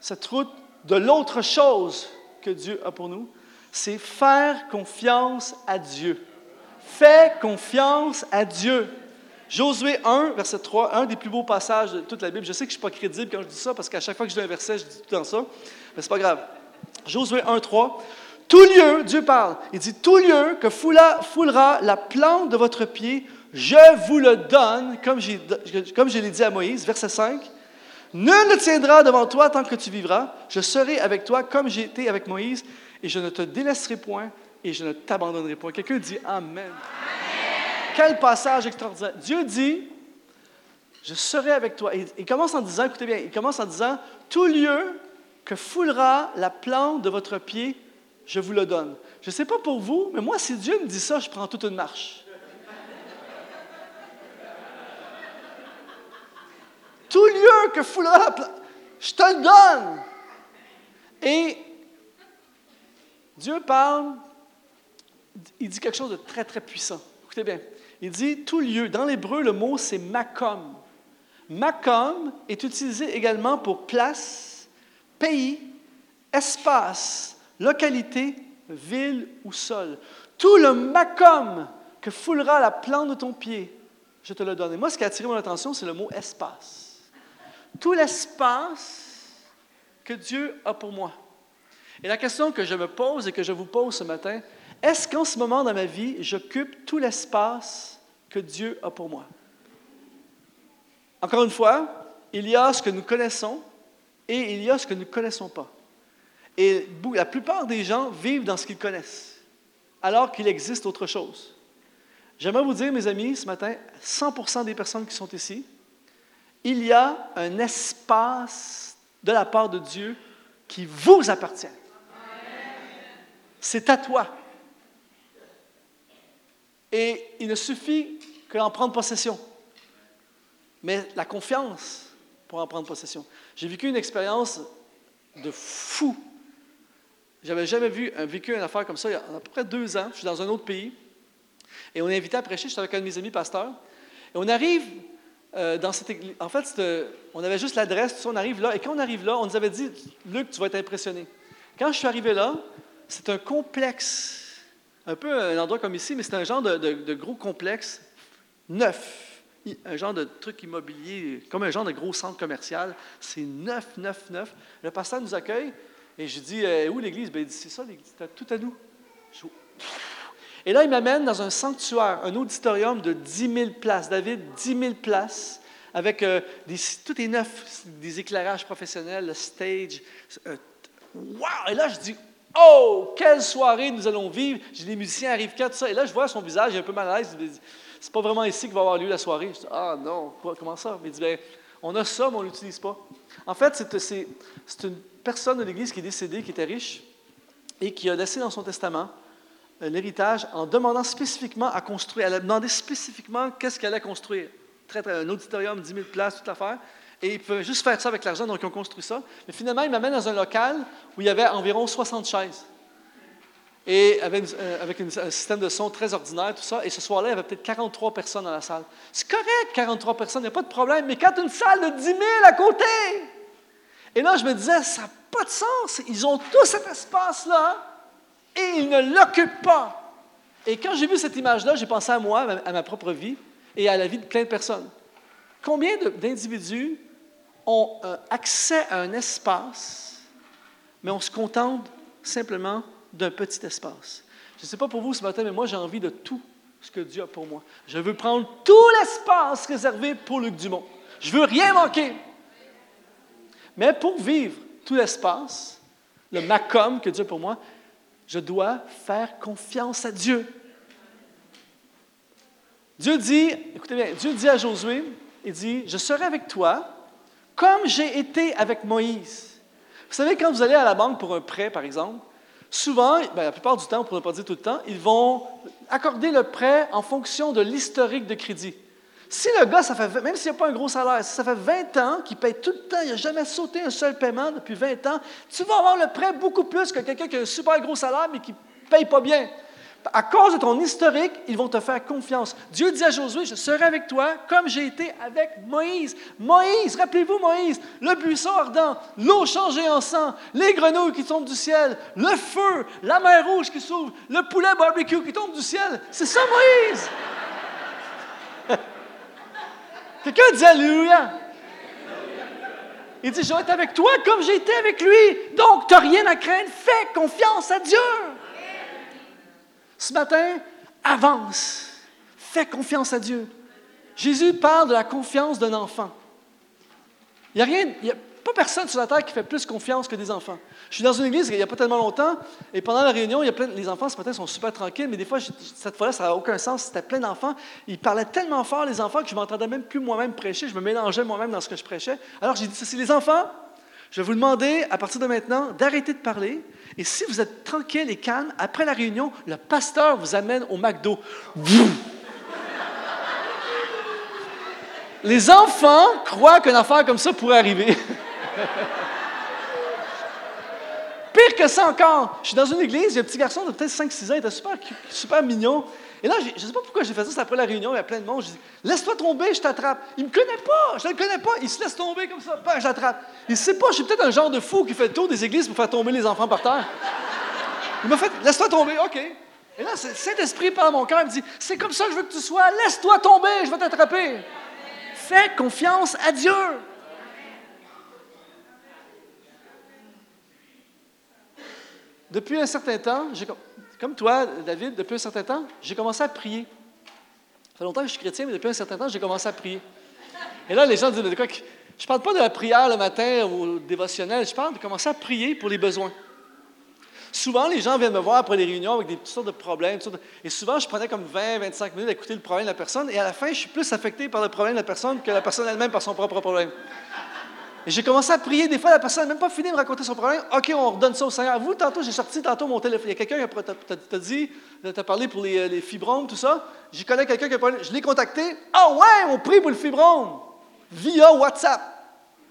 cette route de l'autre chose que Dieu a pour nous, c'est faire confiance à Dieu. Fais confiance à Dieu. Josué 1, verset 3, un des plus beaux passages de toute la Bible. Je sais que je ne suis pas crédible quand je dis ça, parce qu'à chaque fois que je dis un verset, je dis tout le temps ça, mais ce n'est pas grave. Josué 1, 3. Tout lieu, Dieu parle, il dit, tout lieu que foulera la plante de votre pied, je vous le donne, comme, comme je l'ai dit à Moïse, verset 5. Nul ne tiendra devant toi tant que tu vivras. Je serai avec toi comme j'ai été avec Moïse, et je ne te délaisserai point, et je ne t'abandonnerai point. Quelqu'un dit Amen. Quel passage extraordinaire. Dieu dit, je serai avec toi. il commence en disant, écoutez bien, il commence en disant, tout lieu que foulera la plante de votre pied, je vous le donne. Je ne sais pas pour vous, mais moi, si Dieu me dit ça, je prends toute une marche. tout lieu que foulera la plante, je te le donne. Et Dieu parle, il dit quelque chose de très, très puissant. Écoutez bien. Il dit tout lieu. Dans l'hébreu, le mot c'est makom. Makom est utilisé également pour place, pays, espace, localité, ville ou sol. Tout le makom que foulera la plante de ton pied, je te le donne. Et moi, ce qui a attiré mon attention, c'est le mot espace. Tout l'espace que Dieu a pour moi. Et la question que je me pose et que je vous pose ce matin, est-ce qu'en ce moment dans ma vie, j'occupe tout l'espace que Dieu a pour moi? Encore une fois, il y a ce que nous connaissons et il y a ce que nous ne connaissons pas. Et la plupart des gens vivent dans ce qu'ils connaissent. alors qu'il existe autre chose. J'aimerais vous dire, mes amis, ce matin, 100% des personnes qui sont ici, il y a un espace de la part de Dieu qui vous appartient. C'est à toi. Et il ne suffit qu'en prendre possession. Mais la confiance pour en prendre possession. J'ai vécu une expérience de fou. J'avais jamais vu, un, vécu une affaire comme ça il y a à peu près deux ans. Je suis dans un autre pays. Et on est invité à prêcher. Je suis avec un de mes amis pasteurs. Et on arrive euh, dans cette église. En fait, on avait juste l'adresse, on arrive là. Et quand on arrive là, on nous avait dit Luc, tu vas être impressionné. Quand je suis arrivé là, c'est un complexe, un peu un endroit comme ici, mais c'est un genre de, gros complexe neuf un genre de truc immobilier, comme un genre de gros centre commercial. C'est neuf, neuf, neuf. Le pasteur nous accueille et je dis eh, Où l'église? Ben, Il dit C'est ça, l'église, tout à nous. Et là, il m'amène dans un sanctuaire, un auditorium de 10 000 places. David, 10 000 places, avec euh, des, tout est neuf, des éclairages professionnels, le stage. Euh, wow! Et là, je dis Oh, quelle soirée nous allons vivre! J'ai les musiciens arrivent quand, tout ça. Et là, je vois son visage, il est un peu mal à l'aise. C'est pas vraiment ici que va avoir lieu la soirée. Je dis Ah non, comment ça? Il dit Bien, on a ça, mais on ne l'utilise pas. En fait, c'est une personne de l'Église qui est décédée, qui était riche, et qui a laissé dans son testament l'héritage en demandant spécifiquement à construire. Elle a demandé spécifiquement qu'est-ce qu'elle allait construire. un auditorium, 10 000 places, toute l'affaire. Et ils pouvaient juste faire ça avec l'argent, donc ils ont construit ça. Mais finalement, ils m'amènent dans un local où il y avait environ 60 chaises. Et avec, euh, un système de son très ordinaire, tout ça. Et ce soir-là, il y avait peut-être 43 personnes dans la salle. C'est correct, 43 personnes, il n'y a pas de problème. Mais quand une salle de 10 000 à côté, et là, je me disais, ça n'a pas de sens. Ils ont tout cet espace-là et ils ne l'occupent pas. Et quand j'ai vu cette image-là, j'ai pensé à moi, à ma propre vie et à la vie de plein de personnes. Combien d'individus ont euh, accès à un espace, mais on se contente simplement d'un petit espace? Je ne sais pas pour vous ce matin, mais moi j'ai envie de tout ce que Dieu a pour moi. Je veux prendre tout l'espace réservé pour Luc Dumont. Je veux rien manquer. Mais pour vivre tout l'espace, le macom que Dieu a pour moi, je dois faire confiance à Dieu. Dieu dit, écoutez bien, Dieu dit à Josué, il dit, je serai avec toi comme j'ai été avec Moïse. Vous savez, quand vous allez à la banque pour un prêt, par exemple, souvent, ben, la plupart du temps, pour ne pas dire tout le temps, ils vont accorder le prêt en fonction de l'historique de crédit. Si le gars, ça fait, même s'il n'y a pas un gros salaire, si ça fait 20 ans qu'il paye tout le temps, il n'a jamais sauté un seul paiement depuis 20 ans, tu vas avoir le prêt beaucoup plus que quelqu'un qui a un super gros salaire mais qui ne paye pas bien. À cause de ton historique, ils vont te faire confiance. Dieu dit à Josué, je serai avec toi comme j'ai été avec Moïse. Moïse, rappelez-vous Moïse, le buisson ardent, l'eau changée en sang, les grenouilles qui tombent du ciel, le feu, la mer rouge qui s'ouvre, le poulet barbecue qui tombe du ciel. C'est ça Moïse. [LAUGHS] Quelqu'un dit Alléluia. Il dit, je vais être avec toi comme j'ai été avec lui. Donc, tu n'as rien à craindre. Fais confiance à Dieu. Ce matin, avance. Fais confiance à Dieu. Jésus parle de la confiance d'un enfant. Il n'y a rien, il y a pas personne sur la terre qui fait plus confiance que des enfants. Je suis dans une église il n'y a pas tellement longtemps, et pendant la réunion, il y a plein, les enfants ce matin sont super tranquilles, mais des fois, cette fois-là, ça n'a aucun sens. C'était plein d'enfants. Ils parlaient tellement fort, les enfants, que je m'entendais même plus moi-même prêcher. Je me mélangeais moi-même dans ce que je prêchais. Alors j'ai dit ceci, les enfants, je vais vous demander, à partir de maintenant, d'arrêter de parler. Et si vous êtes tranquille et calme, après la réunion, le pasteur vous amène au McDo. [LAUGHS] Les enfants croient qu'une affaire comme ça pourrait arriver. [LAUGHS] Pire que ça encore, je suis dans une église, il y a un petit garçon de peut-être 5-6 ans, il était super, super mignon. Et là, je ne sais pas pourquoi j'ai fait ça, c'est après la réunion, il y a plein de monde. Je dis Laisse-toi tomber, je t'attrape. Il ne me connaît pas, je ne le connais pas. Il se laisse tomber comme ça, je l'attrape. Il ne sait pas, je suis peut-être un genre de fou qui fait le tour des églises pour faire tomber les enfants par terre. Il m'a fait Laisse-toi tomber, OK. Et là, Saint-Esprit parle à mon cœur, me dit C'est comme ça que je veux que tu sois, laisse-toi tomber, je vais t'attraper. Fais confiance à Dieu. depuis un certain temps, comme toi, David, depuis un certain temps, j'ai commencé à prier. Ça fait longtemps que je suis chrétien, mais depuis un certain temps, j'ai commencé à prier. Et là, les gens disent, quoi je ne parle pas de la prière le matin ou dévotionnel, je parle de commencer à prier pour les besoins. souvent, les gens viennent me voir après les réunions avec des toutes sortes de problèmes. Et souvent, je prenais comme 20, 25 minutes à écouter le problème de la personne. Et à la fin, je suis plus affecté par le problème de la personne que la personne elle-même par son propre problème. Et j'ai commencé à prier. Des fois, la personne n'a même pas fini de me raconter son problème. OK, on redonne ça au Seigneur. Vous, tantôt, j'ai sorti tantôt mon téléphone. Il y a quelqu'un qui t'a- dit, t'a parlé pour les, euh, les fibromes, tout ça. J'y connais quelqu'un qui a parlé. Je l'ai contacté. Ah ouais, on prie pour le fibrome. Via WhatsApp.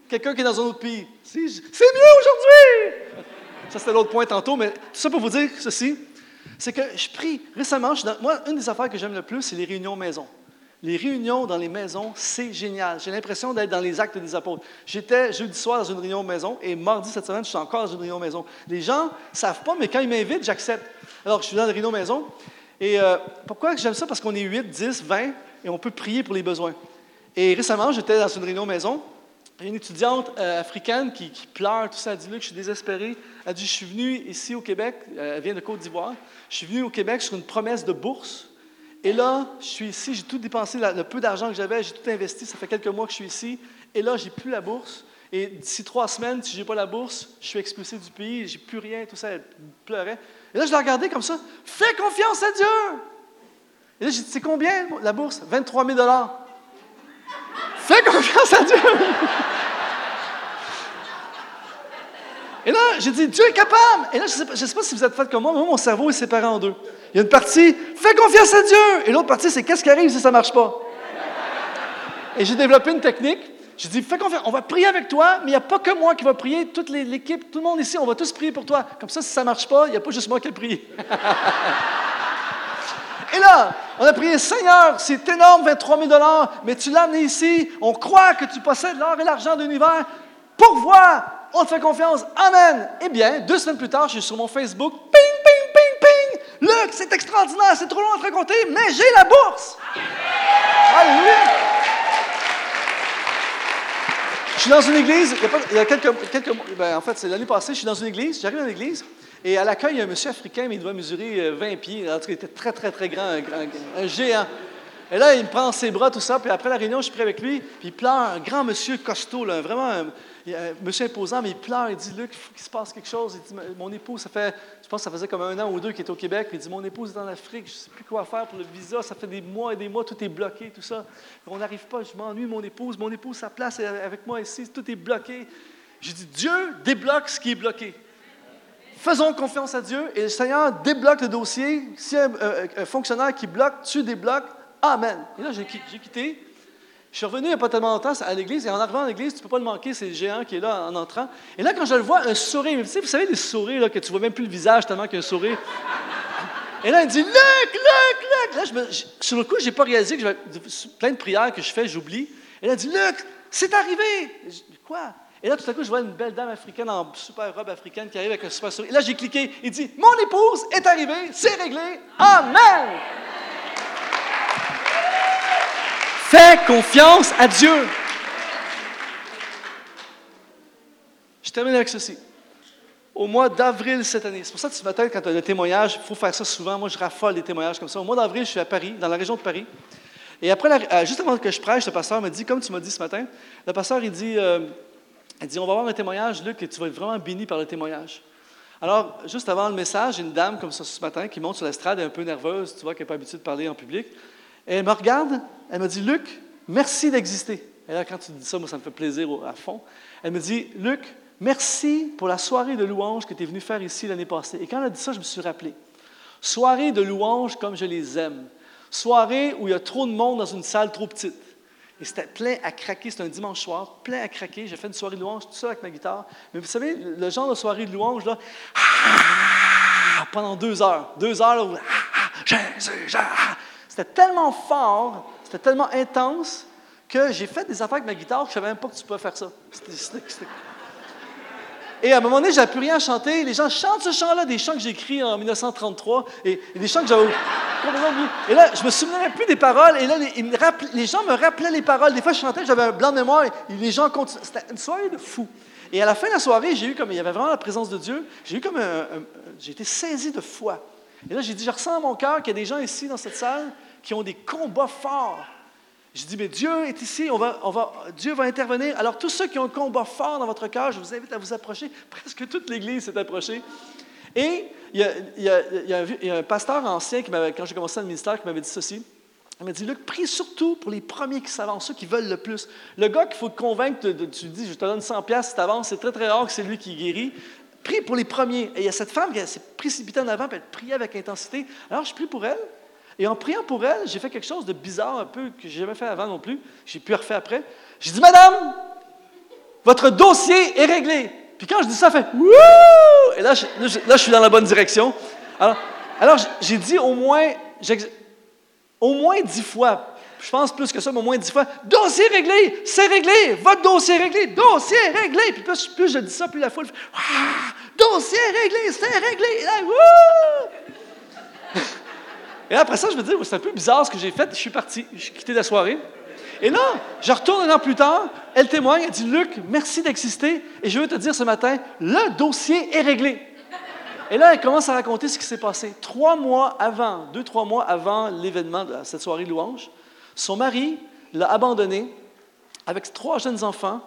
Quelqu'un qui est dans un autre pays. C'est mieux aujourd'hui! Ça, c'était l'autre point tantôt, mais tout ça pour vous dire ceci, c'est que je prie. Récemment, moi, une des affaires que j'aime le plus, c'est les réunions maison. Les réunions dans les maisons, c'est génial. J'ai l'impression d'être dans les actes des apôtres. J'étais jeudi soir dans une réunion maison et mardi cette semaine, je suis encore dans une réunion maison. Les gens ne savent pas, mais quand ils m'invitent, j'accepte. Alors, je suis dans la réunion maison. Et euh, pourquoi j'aime ça? Parce qu'on est 8, 10, 20 et on peut prier pour les besoins. Et récemment, j'étais dans une réunion maison. Il y a une étudiante euh, africaine qui, qui pleure, tout ça. Elle dit Luc, je suis désespérée. Elle dit Je suis venue ici au Québec. Euh, Elle vient de Côte d'Ivoire. Je suis venue au Québec sur une promesse de bourse. Et là, je suis ici, j'ai tout dépensé, le peu d'argent que j'avais, j'ai tout investi. Ça fait quelques mois que je suis ici. Et là, j'ai plus la bourse. Et d'ici trois semaines, si je n'ai pas la bourse, je suis expulsé du pays, j'ai plus rien, tout ça. Elle pleurait. Et là, je la regardais comme ça. Fais confiance à Dieu! Et là, j'ai dit C'est combien la bourse? 23 000 Fais confiance à Dieu! Et là, j'ai dit, Dieu est capable. Et là, je ne sais, pas si vous êtes fait comme moi, mais moi, mon cerveau est séparé en deux. Il y a une partie, fais confiance à Dieu. Et l'autre partie, c'est qu'est-ce qui arrive si ça ne marche pas? Et j'ai développé une technique. J'ai dit, fais confiance, on va prier avec toi, mais il n'y a pas que moi qui va prier, toute l'équipe, tout le monde ici, on va tous prier pour toi. Comme ça, si ça ne marche pas, il n'y a pas juste moi qui vais prier. [LAUGHS] Et là, on a prié, Seigneur, c'est énorme, 23 000 mais tu l'as amené ici. On croit que tu possèdes l'or et l'argent de l'univers. Pourvois, on te fait confiance. Amen. Eh bien, deux semaines plus tard, je suis sur mon Facebook. Ping, ping, ping, ping. Luc, c'est extraordinaire, c'est trop long à te raconter, mais j'ai la bourse. Alléluia. Je suis dans une église, il y a, quelques, quelques ben, en fait, c'est l'année passée, je suis dans une église, j'arrive dans l'église, et à l'accueil, il y a un monsieur africain, mais il doit mesurer euh, 20 pieds. En tout il était très, très, très grand, un, un géant. Et là, il me prend ses bras, tout ça, puis après la réunion, je suis prêt avec lui, puis il pleure, un grand monsieur costaud, là, vraiment un monsieur imposant, mais il pleure, il dit, Luc, il faut qu'il se passe quelque chose. Il dit, mon épouse, ça fait, je pense que ça faisait comme un an ou deux qu'il était au Québec, il dit, mon épouse est en Afrique, je ne sais plus quoi faire pour le visa, ça fait des mois et des mois, tout est bloqué, tout ça. On n'arrive pas, je m'ennuie, mon épouse, mon épouse, sa place est avec moi ici, tout est bloqué. J'ai dit, Dieu débloque ce qui est bloqué. Faisons confiance à Dieu et le Seigneur débloque le dossier. S'il y a un, un fonctionnaire qui bloque, tu débloques. Amen. Et là, j'ai quitté. Je suis revenu il n'y a pas tellement longtemps à l'église et en arrivant à l'église, tu ne peux pas le manquer, c'est le géant qui est là en entrant. Et là, quand je le vois, un sourire, vous savez, des sourires là, que tu vois même plus le visage tellement qu'il y a un sourire. Et là, il dit Luc, Luc, Luc. Là, je me- je- sur le coup, je n'ai pas réalisé que j'avais plein de prières que je fais, j'oublie. Et là, il dit Luc, c'est arrivé. Je Quoi? Et là, tout à coup, je vois une belle dame africaine en super robe africaine qui arrive avec un super sourire. Et là, j'ai cliqué. Il dit Mon épouse est arrivée, c'est réglé. Amen. Fais confiance à Dieu. Je termine avec ceci. Au mois d'avril cette année, c'est pour ça que ce matin, quand tu as le témoignage, il faut faire ça souvent. Moi, je raffole les témoignages comme ça. Au mois d'avril, je suis à Paris, dans la région de Paris. Et après, la- euh, juste avant que je prêche, le pasteur me dit, comme tu m'as dit ce matin, le pasteur, il dit, euh, il dit, on va avoir un témoignage, Luc, et tu vas être vraiment béni par le témoignage. Alors, juste avant le message, une dame comme ça ce matin qui monte sur l'estrade, elle est un peu nerveuse, tu vois qu'elle n'est pas habituée de parler en public. Et elle me regarde, elle me dit, Luc, merci d'exister. Et là, quand tu dis ça, moi, ça me fait plaisir à fond. Elle me dit, Luc, merci pour la soirée de louange que tu es venu faire ici l'année passée. Et quand elle a dit ça, je me suis rappelé. Soirée de louange comme je les aime. Soirée où il y a trop de monde dans une salle trop petite. Et c'était plein à craquer, c'était un dimanche soir, plein à craquer. J'ai fait une soirée de louange tout seul avec ma guitare. Mais vous savez, le genre de soirée de louange, là, ah, pendant deux heures. Deux heures, là, où, ah, ah, Jésus. C'était tellement fort, c'était tellement intense que j'ai fait des affaires avec ma guitare que je savais même pas que tu pouvais faire ça. Et à un moment donné, j'avais plus rien à chanter. Les gens chantent ce chant-là, des chants que j'ai écrits en 1933, et, des chants que j'avais complètement oubliés. Et là, je me souvenais plus des paroles, et là, les, les gens me rappelaient les paroles. Des fois, je chantais, j'avais un blanc de mémoire, et les gens continuaient. C'était une soirée de fou. Et à la fin de la soirée, j'ai eu comme, il y avait vraiment la présence de Dieu, j'ai eu comme j'ai été saisi de foi. Et là, j'ai dit, je ressens dans mon cœur qu'il y a des gens ici, dans cette salle, qui ont des combats forts. J'ai dit, mais Dieu est ici, on va, on va, Dieu va intervenir. Alors, tous ceux qui ont un combat fort dans votre cœur, je vous invite à vous approcher. [LAUGHS] Presque toute l'Église s'est approchée. Et il y a, un- pasteur ancien, qui quand j'ai commencé le ministère, qui m'avait dit ceci. Il m'a dit, Luc, prie surtout pour les premiers qui s'avancent, ceux qui veulent le plus. Le gars qu'il faut convaincre, tu lui dis, je te donne 100 pièces si tu avances, c'est très, très rare que c'est lui qui guérit. Prie pour les premiers. Et il y a cette femme qui s'est précipitée en avant, puis elle priait avec intensité. Alors, je prie pour elle. Et en priant pour elle, j'ai fait quelque chose de bizarre, un peu, que j'ai jamais fait avant non plus. J'ai pu refaire après. J'ai dit, Madame, votre dossier est réglé. Puis quand je dis ça, elle fait Wouh! Et là je, là, je- suis dans la bonne direction. Alors, alors j'ai dit au moins, au moins dix fois, je pense plus que ça, mais au moins dix fois, dossier réglé, c'est réglé, votre dossier est réglé, dossier réglé. Puis plus, plus je dis ça, plus la foule fait Ah! dossier réglé, c'est réglé. Wouh! Et après ça, je me dis, c'est un peu bizarre ce que j'ai fait. Je suis parti, j'ai quitté la soirée. Et là, je retourne un an plus tard, elle témoigne, elle dit Luc, merci d'exister, et je veux te dire ce matin, le dossier est réglé. Et là, elle commence à raconter ce qui s'est passé. Trois mois avant, deux, trois mois avant l'événement de cette soirée de louange, son mari l'a abandonnée avec trois jeunes enfants,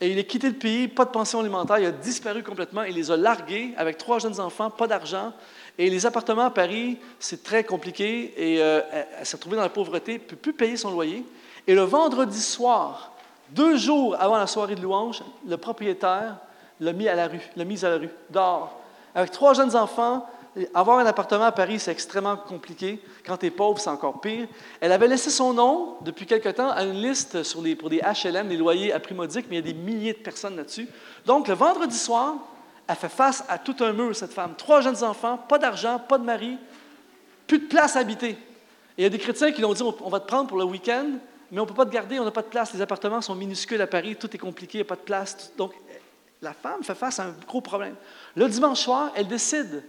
et il a quitté le pays, pas de pension alimentaire, il a disparu complètement, il les a largués avec trois jeunes enfants, pas d'argent. Et les appartements à Paris, c'est très compliqué, et euh, elle, elle s'est retrouvée dans la pauvreté, ne peut plus payer son loyer. Et le vendredi soir, deux jours avant la soirée de louange, le propriétaire l'a mis à la rue, l'a mise à la rue, dehors. Avec trois jeunes enfants, avoir un appartement à Paris, c'est extrêmement compliqué. Quand tu es pauvre, c'est encore pire. Elle avait laissé son nom depuis quelque temps à une liste les, pour des HLM, des loyers à prix mais il y a des milliers de personnes là-dessus. Donc, le vendredi soir, elle fait face à tout un mur, cette femme. Trois jeunes enfants, pas d'argent, pas de mari, plus de place à habiter. Et il y a des chrétiens qui l'ont dit on va te prendre pour le week-end, mais on ne peut pas te garder, on n'a pas de place. Les appartements sont minuscules à Paris, tout est compliqué, il n'y a pas de place. Donc, la femme fait face à un gros problème. Le dimanche soir, elle décide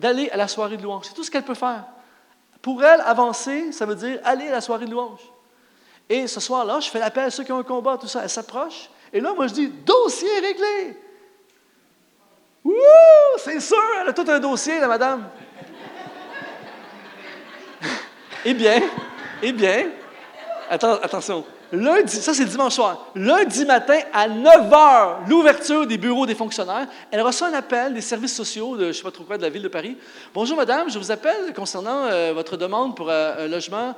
d'aller à la soirée de louange. C'est tout ce qu'elle peut faire. Pour elle, avancer, ça veut dire aller à la soirée de louange. Et ce soir-là, je fais l'appel à ceux qui ont un combat, tout ça. Elle s'approche. Et là, moi, je dis dossier réglé. Wouh! C'est sûr, elle a tout un dossier, la madame. eh bien, eh bien, Atten- attention. Lundi, ça c'est dimanche soir. Lundi matin à 9 h, l'ouverture des bureaux des fonctionnaires. Elle reçoit un appel des services sociaux de je ne sais pas trop quoi de la ville de Paris. Bonjour madame, je vous appelle concernant euh, votre demande pour euh, un logement.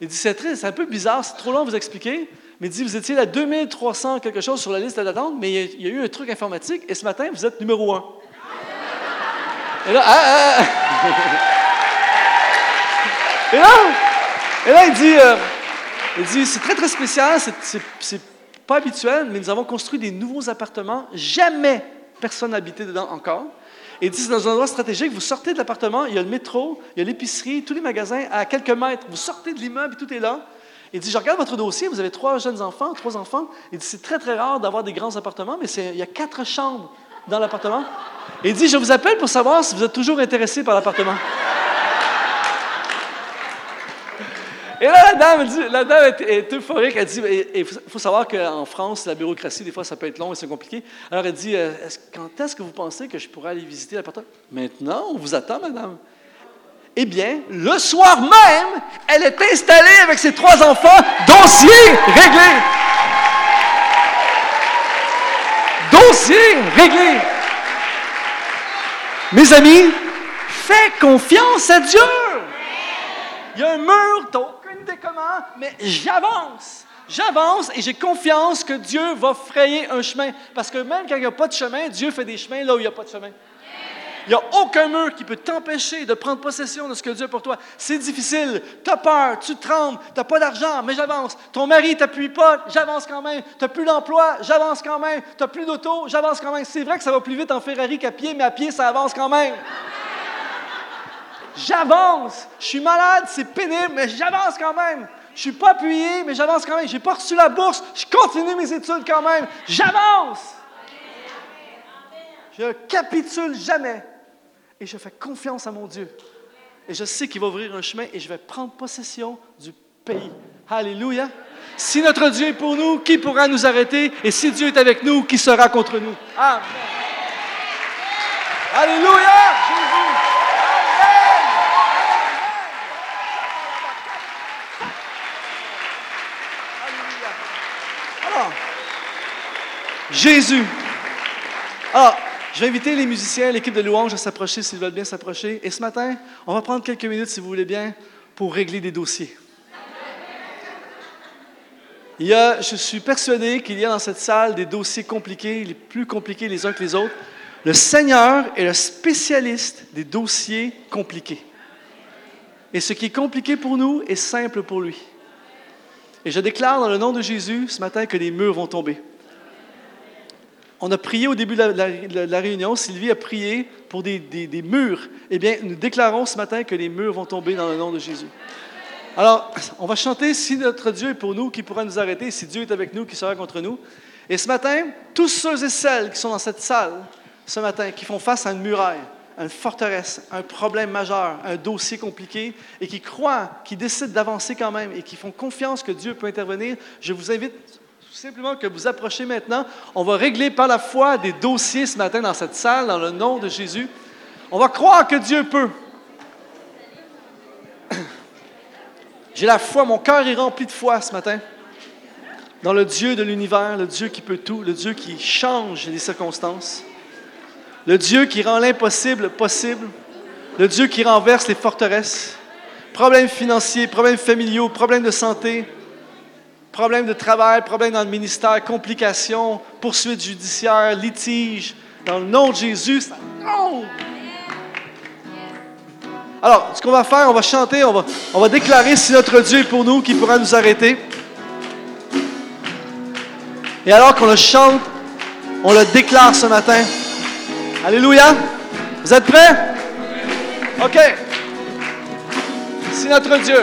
Il dit c'est un peu bizarre, c'est trop long à vous expliquer. Mais dit vous étiez la 2300 quelque chose sur la liste d'attente, mais il y, a, eu un truc informatique et ce matin vous êtes numéro un. Et là, ah, ah, ah. Et là, et là, il dit, euh, dit, c'est très, très spécial, c'est- pas habituel, mais nous avons construit des nouveaux appartements. Jamais personne habité dedans encore. Et dit, c'est dans un endroit stratégique. Vous sortez de l'appartement, il y a le métro, il y a l'épicerie, tous les magasins à quelques mètres. Vous sortez de l'immeuble tout est là. Il dit, je regarde votre dossier, vous avez trois jeunes enfants, trois enfants. Il dit, c'est très, très rare d'avoir des grands appartements, mais il y a quatre chambres dans l'appartement. Il dit, je vous appelle pour savoir si vous êtes toujours intéressé par l'appartement. Et là, la dame, dit- la dame est, euphorique. Elle dit il faut, savoir qu'en France, la bureaucratie, des fois, ça peut être long et c'est compliqué. Alors, elle dit euh, Quand est-ce que vous pensez que je pourrais aller visiter l'appartement? Maintenant, on vous attend, madame. Eh bien, le soir même, elle est installée avec ses trois enfants, dossier réglé. Dossier réglé. Mes amis, fais confiance à Dieu. Il y a un mur, tu n'as aucune idée comment, mais j'avance. J'avance et j'ai confiance que Dieu va frayer un chemin. Parce que même quand il n'y a pas de chemin, Dieu fait des chemins là où il n'y a pas de chemin. Il n'y a aucun mur qui peut t'empêcher de prendre possession de ce que Dieu a pour toi. C'est difficile. Tu as peur, tu trembles, tu n'as pas d'argent, mais j'avance. Ton mari ne t'appuie pas, j'avance quand même. Tu n'as plus d'emploi, j'avance quand même. Tu n'as plus d'auto, j'avance quand même. C'est vrai que ça va plus vite en Ferrari qu'à pied, mais à pied, ça avance quand même. J'avance. Je suis malade, c'est pénible, mais j'avance quand même. Je suis pas appuyé, mais j'avance quand même. J'ai pas reçu la bourse, je continue mes études quand même. J'avance. Je ne capitule jamais. Et je fais confiance à mon Dieu. Et je sais qu'il va ouvrir un chemin et je vais prendre possession du pays. Alléluia. Si notre Dieu est pour nous, qui pourra nous arrêter? Et si Dieu est avec nous, qui sera contre nous? Amen. Alléluia. Jésus. Alors, Jésus. Alors, Je vais inviter les musiciens, l'équipe de louange à s'approcher s'ils veulent bien s'approcher. Et ce matin, on va prendre quelques minutes, si vous voulez bien, pour régler des dossiers. Il y a, je suis persuadé qu'il y a dans cette salle des dossiers compliqués, les plus compliqués les uns que les autres. Le Seigneur est le spécialiste des dossiers compliqués. Et ce qui est compliqué pour nous est simple pour lui. Et je déclare dans le nom de Jésus ce matin que les murs vont tomber. On a prié au début de la, réunion, Sylvie a prié pour des, des, murs. Eh bien, nous déclarons ce matin que les murs vont tomber dans le nom de Jésus. Alors, on va chanter Si notre Dieu est pour nous, qui pourra nous arrêter Si Dieu est avec nous, qui sera contre nous Et ce matin, tous ceux et celles qui sont dans cette salle ce matin, qui font face à une muraille, à une forteresse, un problème majeur, un dossier compliqué, et qui croient, qui décident d'avancer quand même, et qui font confiance que Dieu peut intervenir, je vous invite simplement que vous approchez maintenant. On va régler par la foi des dossiers ce matin dans cette salle, dans le nom de Jésus. On va croire que Dieu peut. [COUGHS] J'ai la foi, mon cœur est rempli de foi ce matin dans le Dieu de l'univers, le Dieu qui peut tout, le Dieu qui change les circonstances, le Dieu qui rend l'impossible possible, le Dieu qui renverse les forteresses, problèmes financiers, problèmes familiaux, problèmes de santé, problèmes de travail, problèmes dans le ministère, complications, poursuites judiciaires, litiges, dans le nom de Jésus, ça alors, ce qu'on va faire, on va chanter, on va, on va déclarer si notre Dieu est pour nous, qui pourra nous arrêter. Et alors qu'on le chante, on le déclare ce matin. Alléluia. Vous êtes prêts? OK. Si notre Dieu,